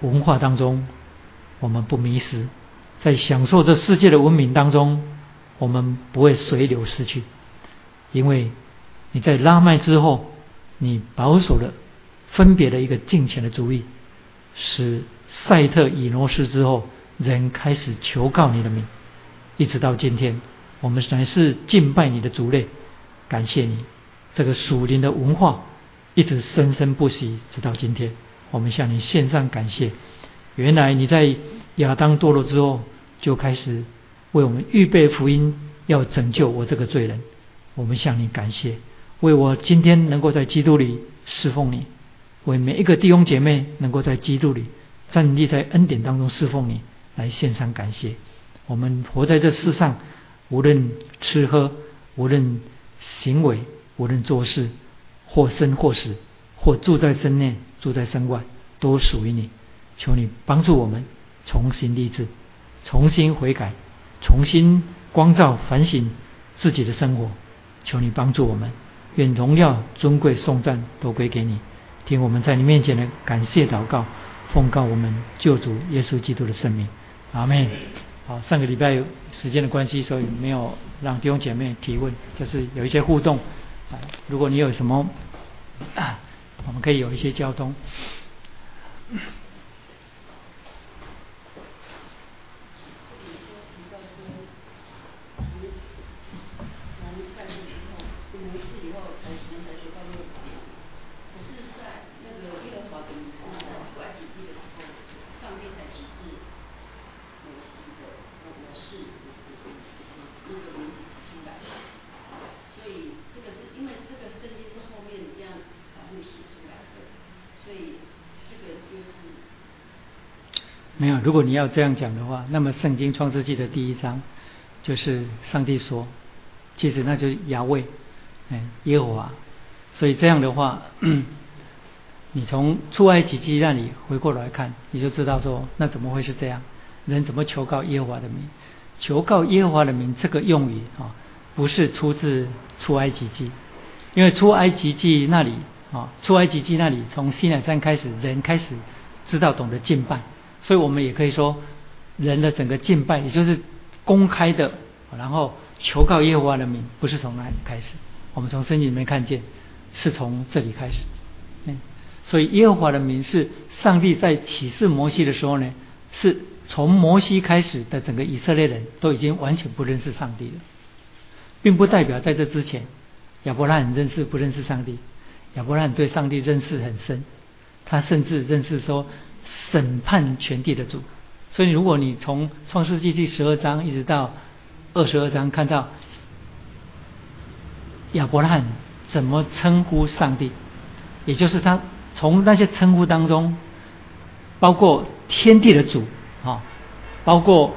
文化当中。我们不迷失，在享受这世界的文明当中，我们不会随流失去，因为你在拉麦之后，你保守了分别的一个敬虔的主意，使赛特以诺斯之后，人开始求告你的名，一直到今天，我们乃是敬拜你的族类，感谢你这个属灵的文化一直生生不息，直到今天，我们向你献上感谢。原来你在亚当堕落之后就开始为我们预备福音，要拯救我这个罪人。我们向你感谢，为我今天能够在基督里侍奉你，为每一个弟兄姐妹能够在基督里站立在恩典当中侍奉你，来献上感谢。我们活在这世上，无论吃喝，无论行为，无论做事，或生或死，或住在身内，住在身外，都属于你。求你帮助我们重新立志，重新悔改，重新光照反省自己的生活。求你帮助我们，愿荣耀尊贵颂赞都归给你。听我们在你面前的感谢祷告，奉告我们救主耶稣基督的圣名，阿门。好，上个礼拜有时间的关系，所以没有让弟兄姐妹提问，就是有一些互动。如果你有什么，我们可以有一些交通。示那个名出来。所以这个是因为这个圣经是后面这样才会写出来的，所以这个就是。没有，如果你要这样讲的话，那么圣经创世纪的第一章就是上帝说，其实那就是亚卫，哎，耶和华。所以这样的话，你从出埃及记那里回过来看，你就知道说，那怎么会是这样？人怎么求告耶和华的名？求告耶和华的名这个用语啊，不是出自出埃及记，因为出埃及记那里啊，出埃及记那里从西南山开始，人开始知道懂得敬拜。所以我们也可以说，人的整个敬拜，也就是公开的，然后求告耶和华的名，不是从那里开始？我们从圣经里面看见，是从这里开始。嗯，所以耶和华的名是上帝在启示摩西的时候呢，是从摩西开始的整个以色列人都已经完全不认识上帝了，并不代表在这之前亚伯拉罕认识不认识上帝，亚伯拉罕对上帝认识很深，他甚至认识说。审判全地的主，所以如果你从创世纪第十二章一直到二十二章看到亚伯拉罕怎么称呼上帝，也就是他从那些称呼当中，包括天地的主啊，包括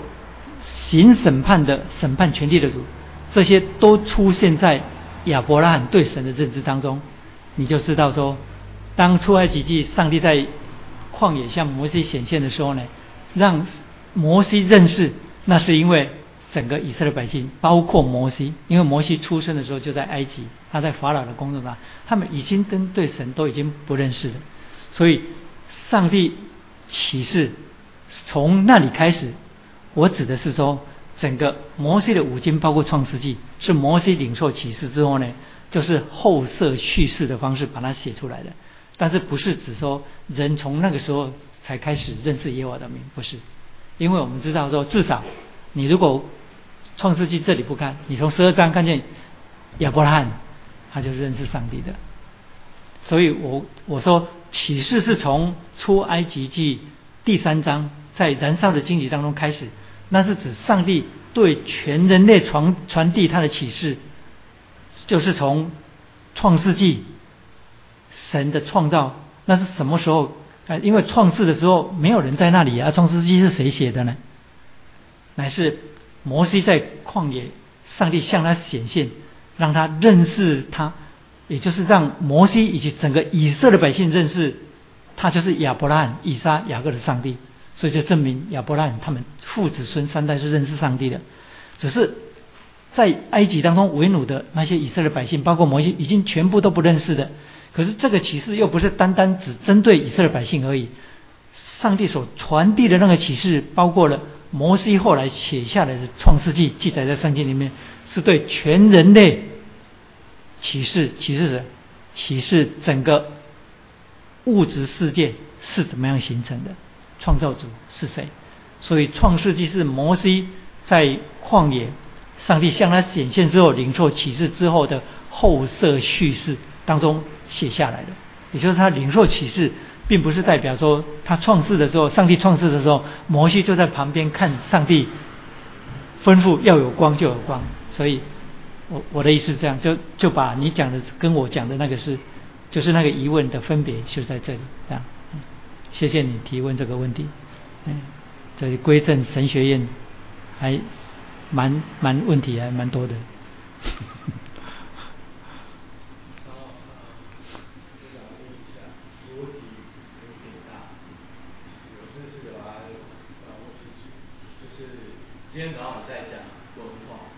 行审判的审判全地的主，这些都出现在亚伯拉罕对神的认知当中，你就知道说，当出埃及记上帝在。旷野向摩西显现的时候呢，让摩西认识，那是因为整个以色列百姓，包括摩西，因为摩西出生的时候就在埃及，他在法老的工作上，他们已经跟对神都已经不认识了，所以上帝启示从那里开始，我指的是说，整个摩西的五经，包括创世纪，是摩西领受启示之后呢，就是后设叙事的方式把它写出来的。但是不是指说人从那个时候才开始认识耶和华的名？不是，因为我们知道说，至少你如果创世纪这里不看，你从十二章看见亚伯拉罕，他就认识上帝的。所以我我说启示是从出埃及记第三章在燃烧的荆棘当中开始，那是指上帝对全人类传传递他的启示，就是从创世纪。神的创造那是什么时候？啊，因为创世的时候没有人在那里啊。创世纪是谁写的呢？乃是摩西在旷野，上帝向他显现，让他认识他，也就是让摩西以及整个以色列百姓认识他就是亚伯拉罕、以撒、雅各的上帝。所以就证明亚伯拉罕他们父子孙三代是认识上帝的。只是在埃及当中为奴的那些以色列百姓，包括摩西，已经全部都不认识的。可是这个启示又不是单单只针对以色列百姓而已，上帝所传递的那个启示，包括了摩西后来写下来的创世纪记载在圣经里面，是对全人类启示，启示什？启示整个物质世界是怎么样形成的，创造主是谁？所以创世纪是摩西在旷野，上帝向他显现之后，领受启示之后的后设叙事当中。写下来的，也就是他领受启示，并不是代表说他创世的时候，上帝创世的时候，摩西就在旁边看上帝吩咐要有光就有光。所以，我我的意思是这样，就就把你讲的跟我讲的那个是，就是那个疑问的分别就在这里。这样，谢谢你提问这个问题。嗯，这里归正神学院还蛮蛮问题还蛮多的。今天早上在讲文化，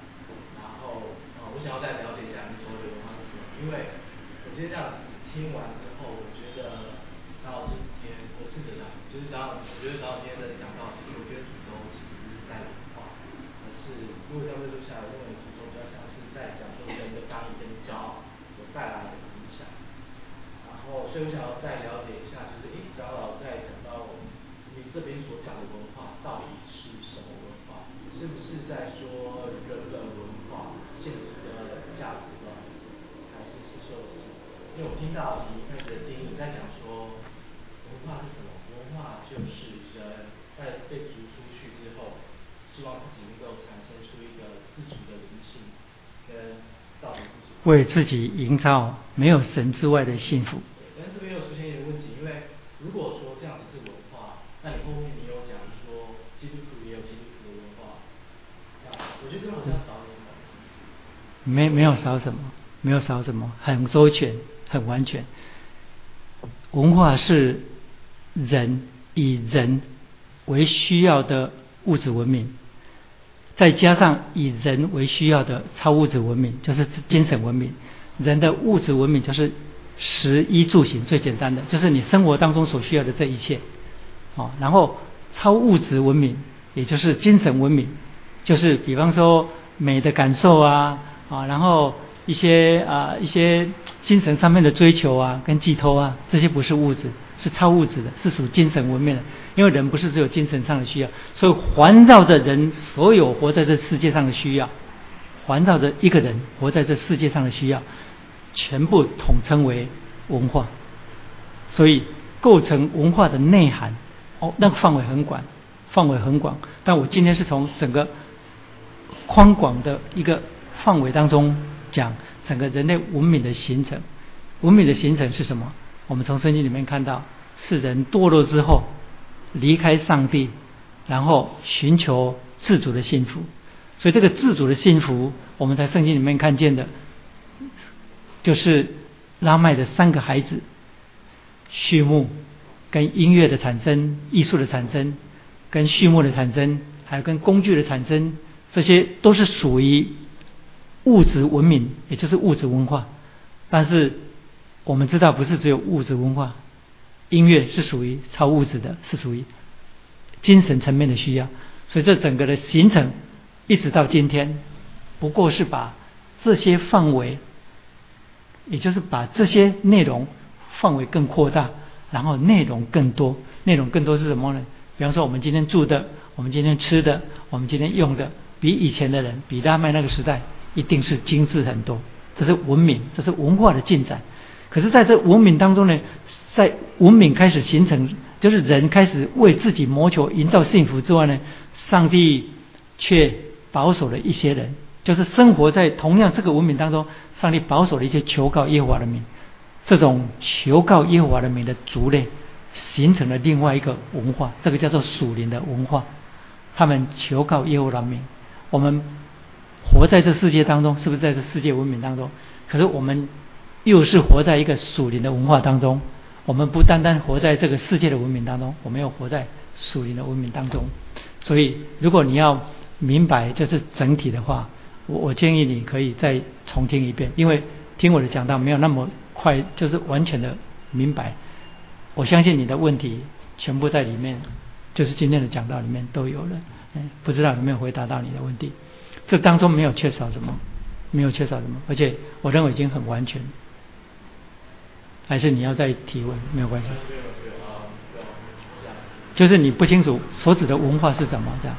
然后啊，我想要再了解一下你说的文化是什么。因为我今天这样听完之后，我觉得到今天我是觉得，就是早上我觉得早上今天的讲到，其实我觉得主轴其实是在文化，而是如果这样阅读下来，我认为主轴比较像是在讲说人的刚毅跟骄傲所带来的影响。然后，所以我想要再了解一下，就是诶，长老在讲到你这边所讲的文化到底？是不是在说人的文化、现实的价值观，还是是说什么？因为我听到你那个电影在讲说，文化是什么？文化就是人在被逐出去之后，希望自己能够产生出一个自主的灵性，跟道德自主。为自己营造没有神之外的幸福。但是这边又出现一个问题，因为如果说这样子是文化，那你后面你有讲说基督徒也有基督徒的文化，我觉得这好像少了什么，是不是？没没有少什么，没有少什么，很周全，很完全。文化是人以人为需要的物质文明，再加上以人为需要的超物质文明，就是精神文明。人的物质文明就是食衣住行最简单的，就是你生活当中所需要的这一切。哦，然后超物质文明，也就是精神文明，就是比方说美的感受啊啊，然后。一些啊，一些精神上面的追求啊，跟寄托啊，这些不是物质，是超物质的，是属精神文明的。因为人不是只有精神上的需要，所以环绕着人所有活在这世界上的需要，环绕着一个人活在这世界上的需要，全部统称为文化。所以构成文化的内涵，哦，那个范围很广，范围很广。但我今天是从整个宽广的一个范围当中。讲整个人类文明的形成，文明的形成是什么？我们从圣经里面看到，是人堕落之后离开上帝，然后寻求自主的幸福。所以这个自主的幸福，我们在圣经里面看见的，就是拉麦的三个孩子：畜牧、跟音乐的产生、艺术的产生、跟畜牧的产生，还有跟工具的产生，这些都是属于。物质文明，也就是物质文化，但是我们知道，不是只有物质文化，音乐是属于超物质的，是属于精神层面的需要。所以这整个的形成，一直到今天，不过是把这些范围，也就是把这些内容范围更扩大，然后内容更多，内容更多是什么呢？比方说，我们今天住的，我们今天吃的，我们今天用的，比以前的人，比他们那个时代。一定是精致很多，这是文明，这是文化的进展。可是，在这文明当中呢，在文明开始形成，就是人开始为自己谋求营造幸福之外呢，上帝却保守了一些人，就是生活在同样这个文明当中，上帝保守了一些求告耶和华的名，这种求告耶和华的名的族类，形成了另外一个文化，这个叫做属灵的文化。他们求告耶和华的名，我们。活在这世界当中，是不是在这世界文明当中？可是我们又是活在一个属灵的文化当中。我们不单单活在这个世界的文明当中，我们又活在属灵的文明当中。所以，如果你要明白这是整体的话，我我建议你可以再重听一遍，因为听我的讲道没有那么快，就是完全的明白。我相信你的问题全部在里面，就是今天的讲道里面都有了。嗯，不知道有没有回答到你的问题？这当中没有缺少什么，没有缺少什么，而且我认为已经很完全。还是你要再提问，没有关系。就是你不清楚所指的文化是怎么这样。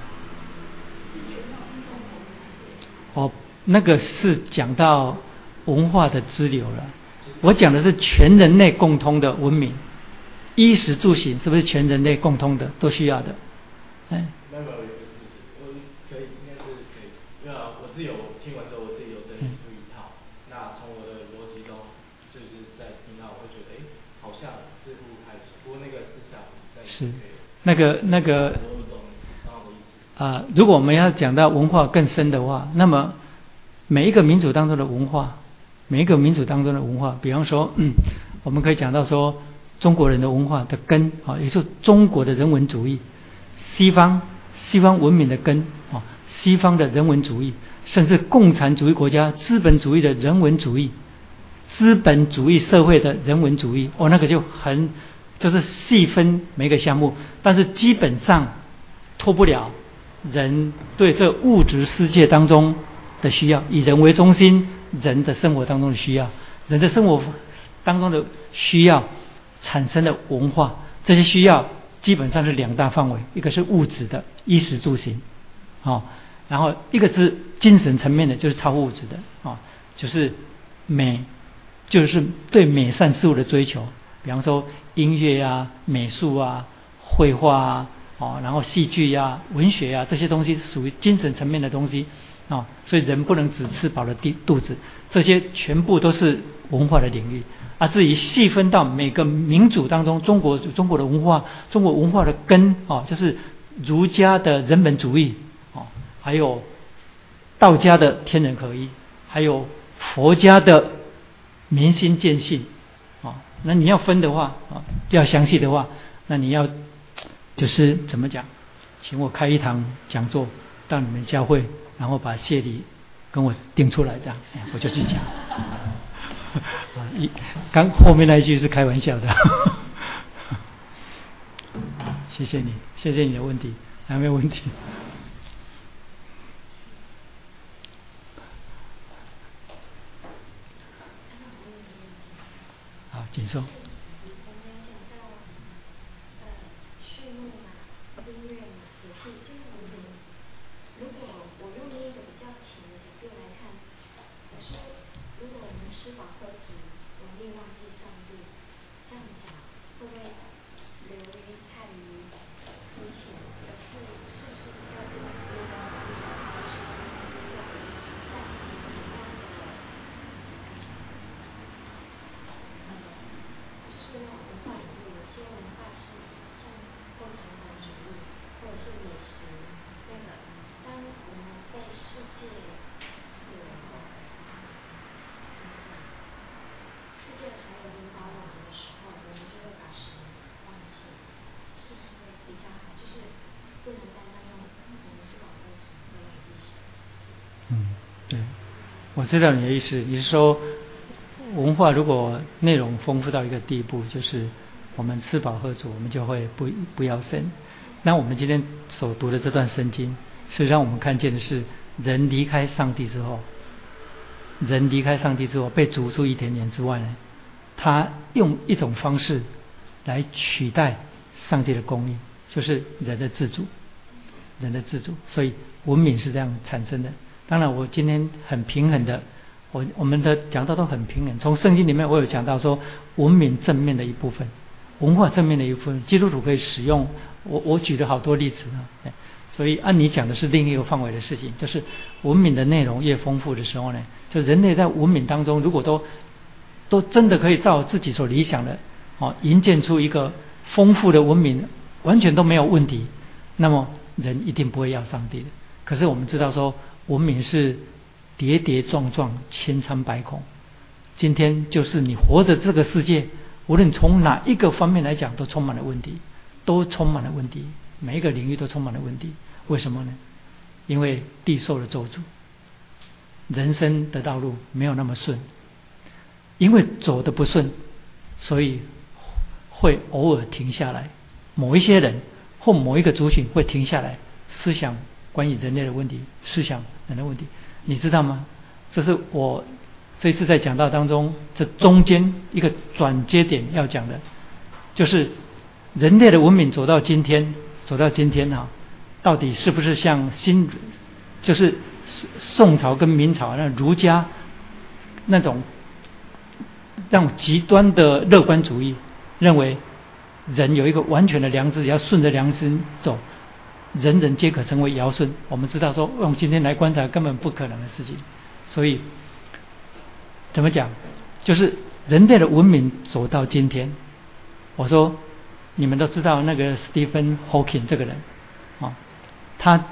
哦，那个是讲到文化的支流了。我讲的是全人类共通的文明，衣食住行是不是全人类共通的都需要的？哎。是有听完之后，我自己有整理出一套。那从我的逻辑中，就是在听到，我会觉得，哎，好像似乎还不过那个思想在是。那个那个啊，如果我们要讲到文化更深的话，那么每一个民族当中的文化，每一个民族当中的文化，比方说，我们可以讲到说，中国人的文化的根啊，也就是中国的人文主义，西方西方文明的根啊，西方的人文主义。甚至共产主义国家、资本主义的人文主义、资本主义社会的人文主义，哦，那个就很就是细分每个项目，但是基本上脱不了人对这物质世界当中的需要，以人为中心，人的生活当中的需要，人的生活当中的需要产生的文化，这些需要基本上是两大范围，一个是物质的衣食住行，哦。然后一个是精神层面的，就是超物质的啊，就是美，就是对美善事物的追求。比方说音乐啊、美术啊、绘画啊、哦，然后戏剧呀、文学呀这些东西属于精神层面的东西啊，所以人不能只吃饱了地肚子，这些全部都是文化的领域。啊，至于细分到每个民族当中，中国中国的文化，中国文化的根啊，就是儒家的人本主义，还有道家的天人合一，还有佛家的明心见性啊。那你要分的话啊，要详细的话，那你要就是怎么讲，请我开一堂讲座到你们教会，然后把谢礼跟我定出来，这样我就去讲。一刚后面那一句是开玩笑的，谢谢你，谢谢你的问题，还没有问题？好，请说。知道你的意思，你是说文化如果内容丰富到一个地步，就是我们吃饱喝足，我们就会不不要生。那我们今天所读的这段圣经，是让我们看见的是人离开上帝之后，人离开上帝之后被逐出伊甸园之外呢，他用一种方式来取代上帝的供应，就是人的自主，人的自主。所以文明是这样产生的。当然，我今天很平衡的，我我们的讲到都很平衡。从圣经里面，我有讲到说，文明正面的一部分，文化正面的一部分，基督徒可以使用。我我举了好多例子呢，所以按你讲的是另一个范围的事情，就是文明的内容越丰富的时候呢，就人类在文明当中，如果都都真的可以照自己所理想的，哦，营建出一个丰富的文明，完全都没有问题，那么人一定不会要上帝的。可是我们知道说。文明是跌跌撞撞、千疮百孔。今天就是你活的这个世界，无论从哪一个方面来讲，都充满了问题，都充满了问题，每一个领域都充满了问题。为什么呢？因为地受了咒诅，人生的道路没有那么顺，因为走的不顺，所以会偶尔停下来。某一些人或某一个族群会停下来思想。关于人类的问题、思想人的问题，你知道吗？这是我这次在讲道当中，这中间一个转接点要讲的，就是人类的文明走到今天，走到今天啊，到底是不是像新，就是宋朝跟明朝那儒家那种让极端的乐观主义，认为人有一个完全的良知，要顺着良心走。人人皆可成为尧舜，我们知道说用今天来观察根本不可能的事情，所以怎么讲？就是人类的文明走到今天，我说你们都知道那个 Stephen Hawking 这个人啊，他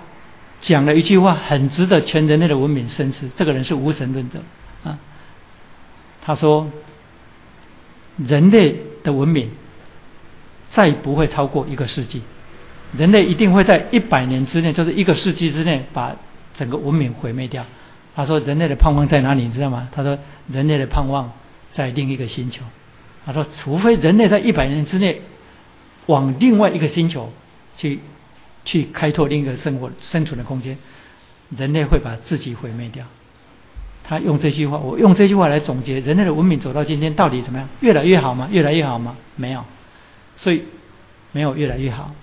讲了一句话很值得全人类的文明深思。这个人是无神论者啊，他说人类的文明再不会超过一个世纪。人类一定会在一百年之内，就是一个世纪之内，把整个文明毁灭掉。他说：“人类的盼望在哪里？你知道吗？”他说：“人类的盼望在另一个星球。”他说：“除非人类在一百年之内往另外一个星球去去开拓另一个生活生存的空间，人类会把自己毁灭掉。”他用这句话，我用这句话来总结人类的文明走到今天到底怎么样？越来越好吗？越来越好吗？没有，所以没有越来越好。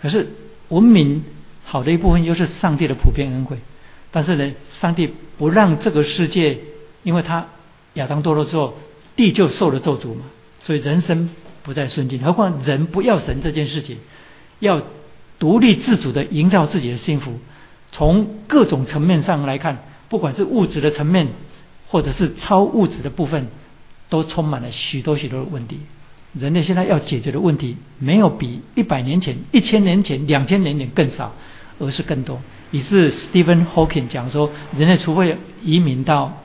可是文明好的一部分又是上帝的普遍恩惠，但是呢，上帝不让这个世界，因为他亚当堕落之后，地就受了咒诅嘛，所以人生不再顺境。何况人不要神这件事情，要独立自主的营造自己的幸福。从各种层面上来看，不管是物质的层面，或者是超物质的部分，都充满了许多许多的问题。人类现在要解决的问题，没有比一百年前、一千年前、两千年前更少，而是更多。以致 Stephen Hawking 讲说，人类除非移民到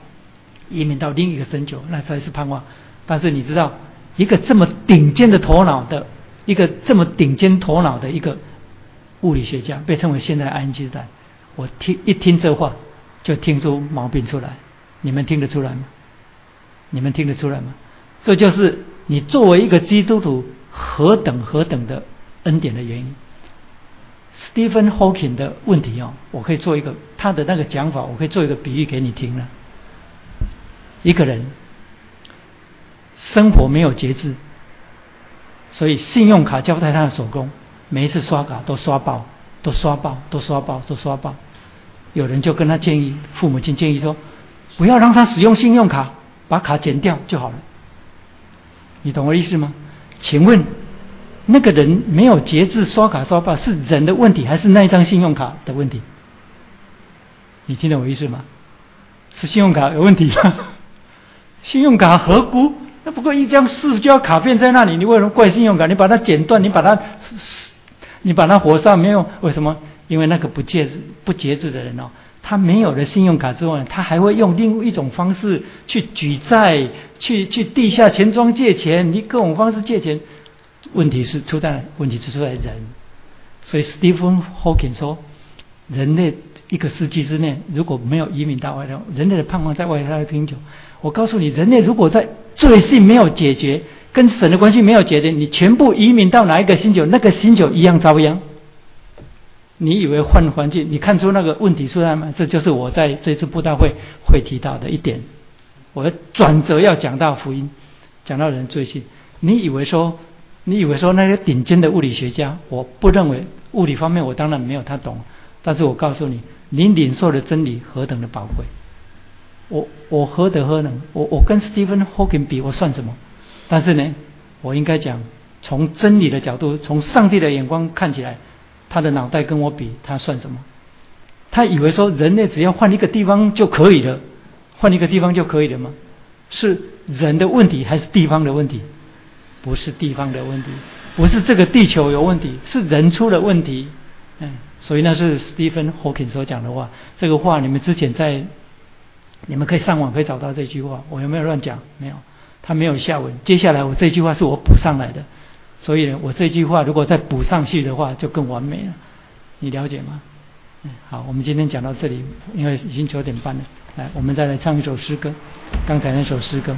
移民到另一个星球，那才是盼望。但是你知道，一个这么顶尖的头脑的，一个这么顶尖头脑的一个物理学家，被称为现代爱因斯坦。我听一听这话，就听出毛病出来。你们听得出来吗？你们听得出来吗？这就是你作为一个基督徒何等何等的恩典的原因。Stephen Hawking 的问题哦，我可以做一个他的那个讲法，我可以做一个比喻给你听了。一个人生活没有节制，所以信用卡交在他的手中，每一次刷卡都刷爆，都刷爆，都刷爆，都刷爆。有人就跟他建议，父母亲建议说，不要让他使用信用卡，把卡剪掉就好了。你懂我意思吗？请问？那个人没有节制刷卡刷爆，是人的问题还是那一张信用卡的问题？你听懂我意思吗？是信用卡有问题吗。信用卡何辜？那不过一张塑胶卡片在那里，你为什么怪信用卡？你把它剪断，你把它，你把它火烧没有？为什么？因为那个不节制、不节制的人哦，他没有了信用卡之后呢，他还会用另一种方式去举债、去去地下钱庄借钱，你各种方式借钱。问题是出在问题是出在人，所以 Stephen Hawking 说，人类一个世纪之内如果没有移民到外头，人类的盼望在外太空久。我告诉你，人类如果在罪性没有解决，跟神的关系没有解决，你全部移民到哪一个星球，那个星球一样遭殃。你以为换环境，你看出那个问题出来吗？这就是我在这次布道会会提到的一点。我的转折要讲到福音，讲到人罪性。你以为说？你以为说那些顶尖的物理学家，我不认为物理方面我当然没有他懂，但是我告诉你，你领受的真理何等的宝贵，我我何德何能，我我跟 Stephen Hawking 比我算什么？但是呢，我应该讲，从真理的角度，从上帝的眼光看起来，他的脑袋跟我比，他算什么？他以为说人类只要换一个地方就可以了，换一个地方就可以了吗？是人的问题还是地方的问题？不是地方的问题，不是这个地球有问题，是人出了问题。嗯，所以那是 Stephen Hawking 所讲的话。这个话你们之前在，你们可以上网可以找到这句话。我有没有乱讲？没有，他没有下文。接下来我这句话是我补上来的，所以呢，我这句话如果再补上去的话，就更完美了。你了解吗？嗯，好，我们今天讲到这里，因为已经九点半了。来，我们再来唱一首诗歌，刚才那首诗歌。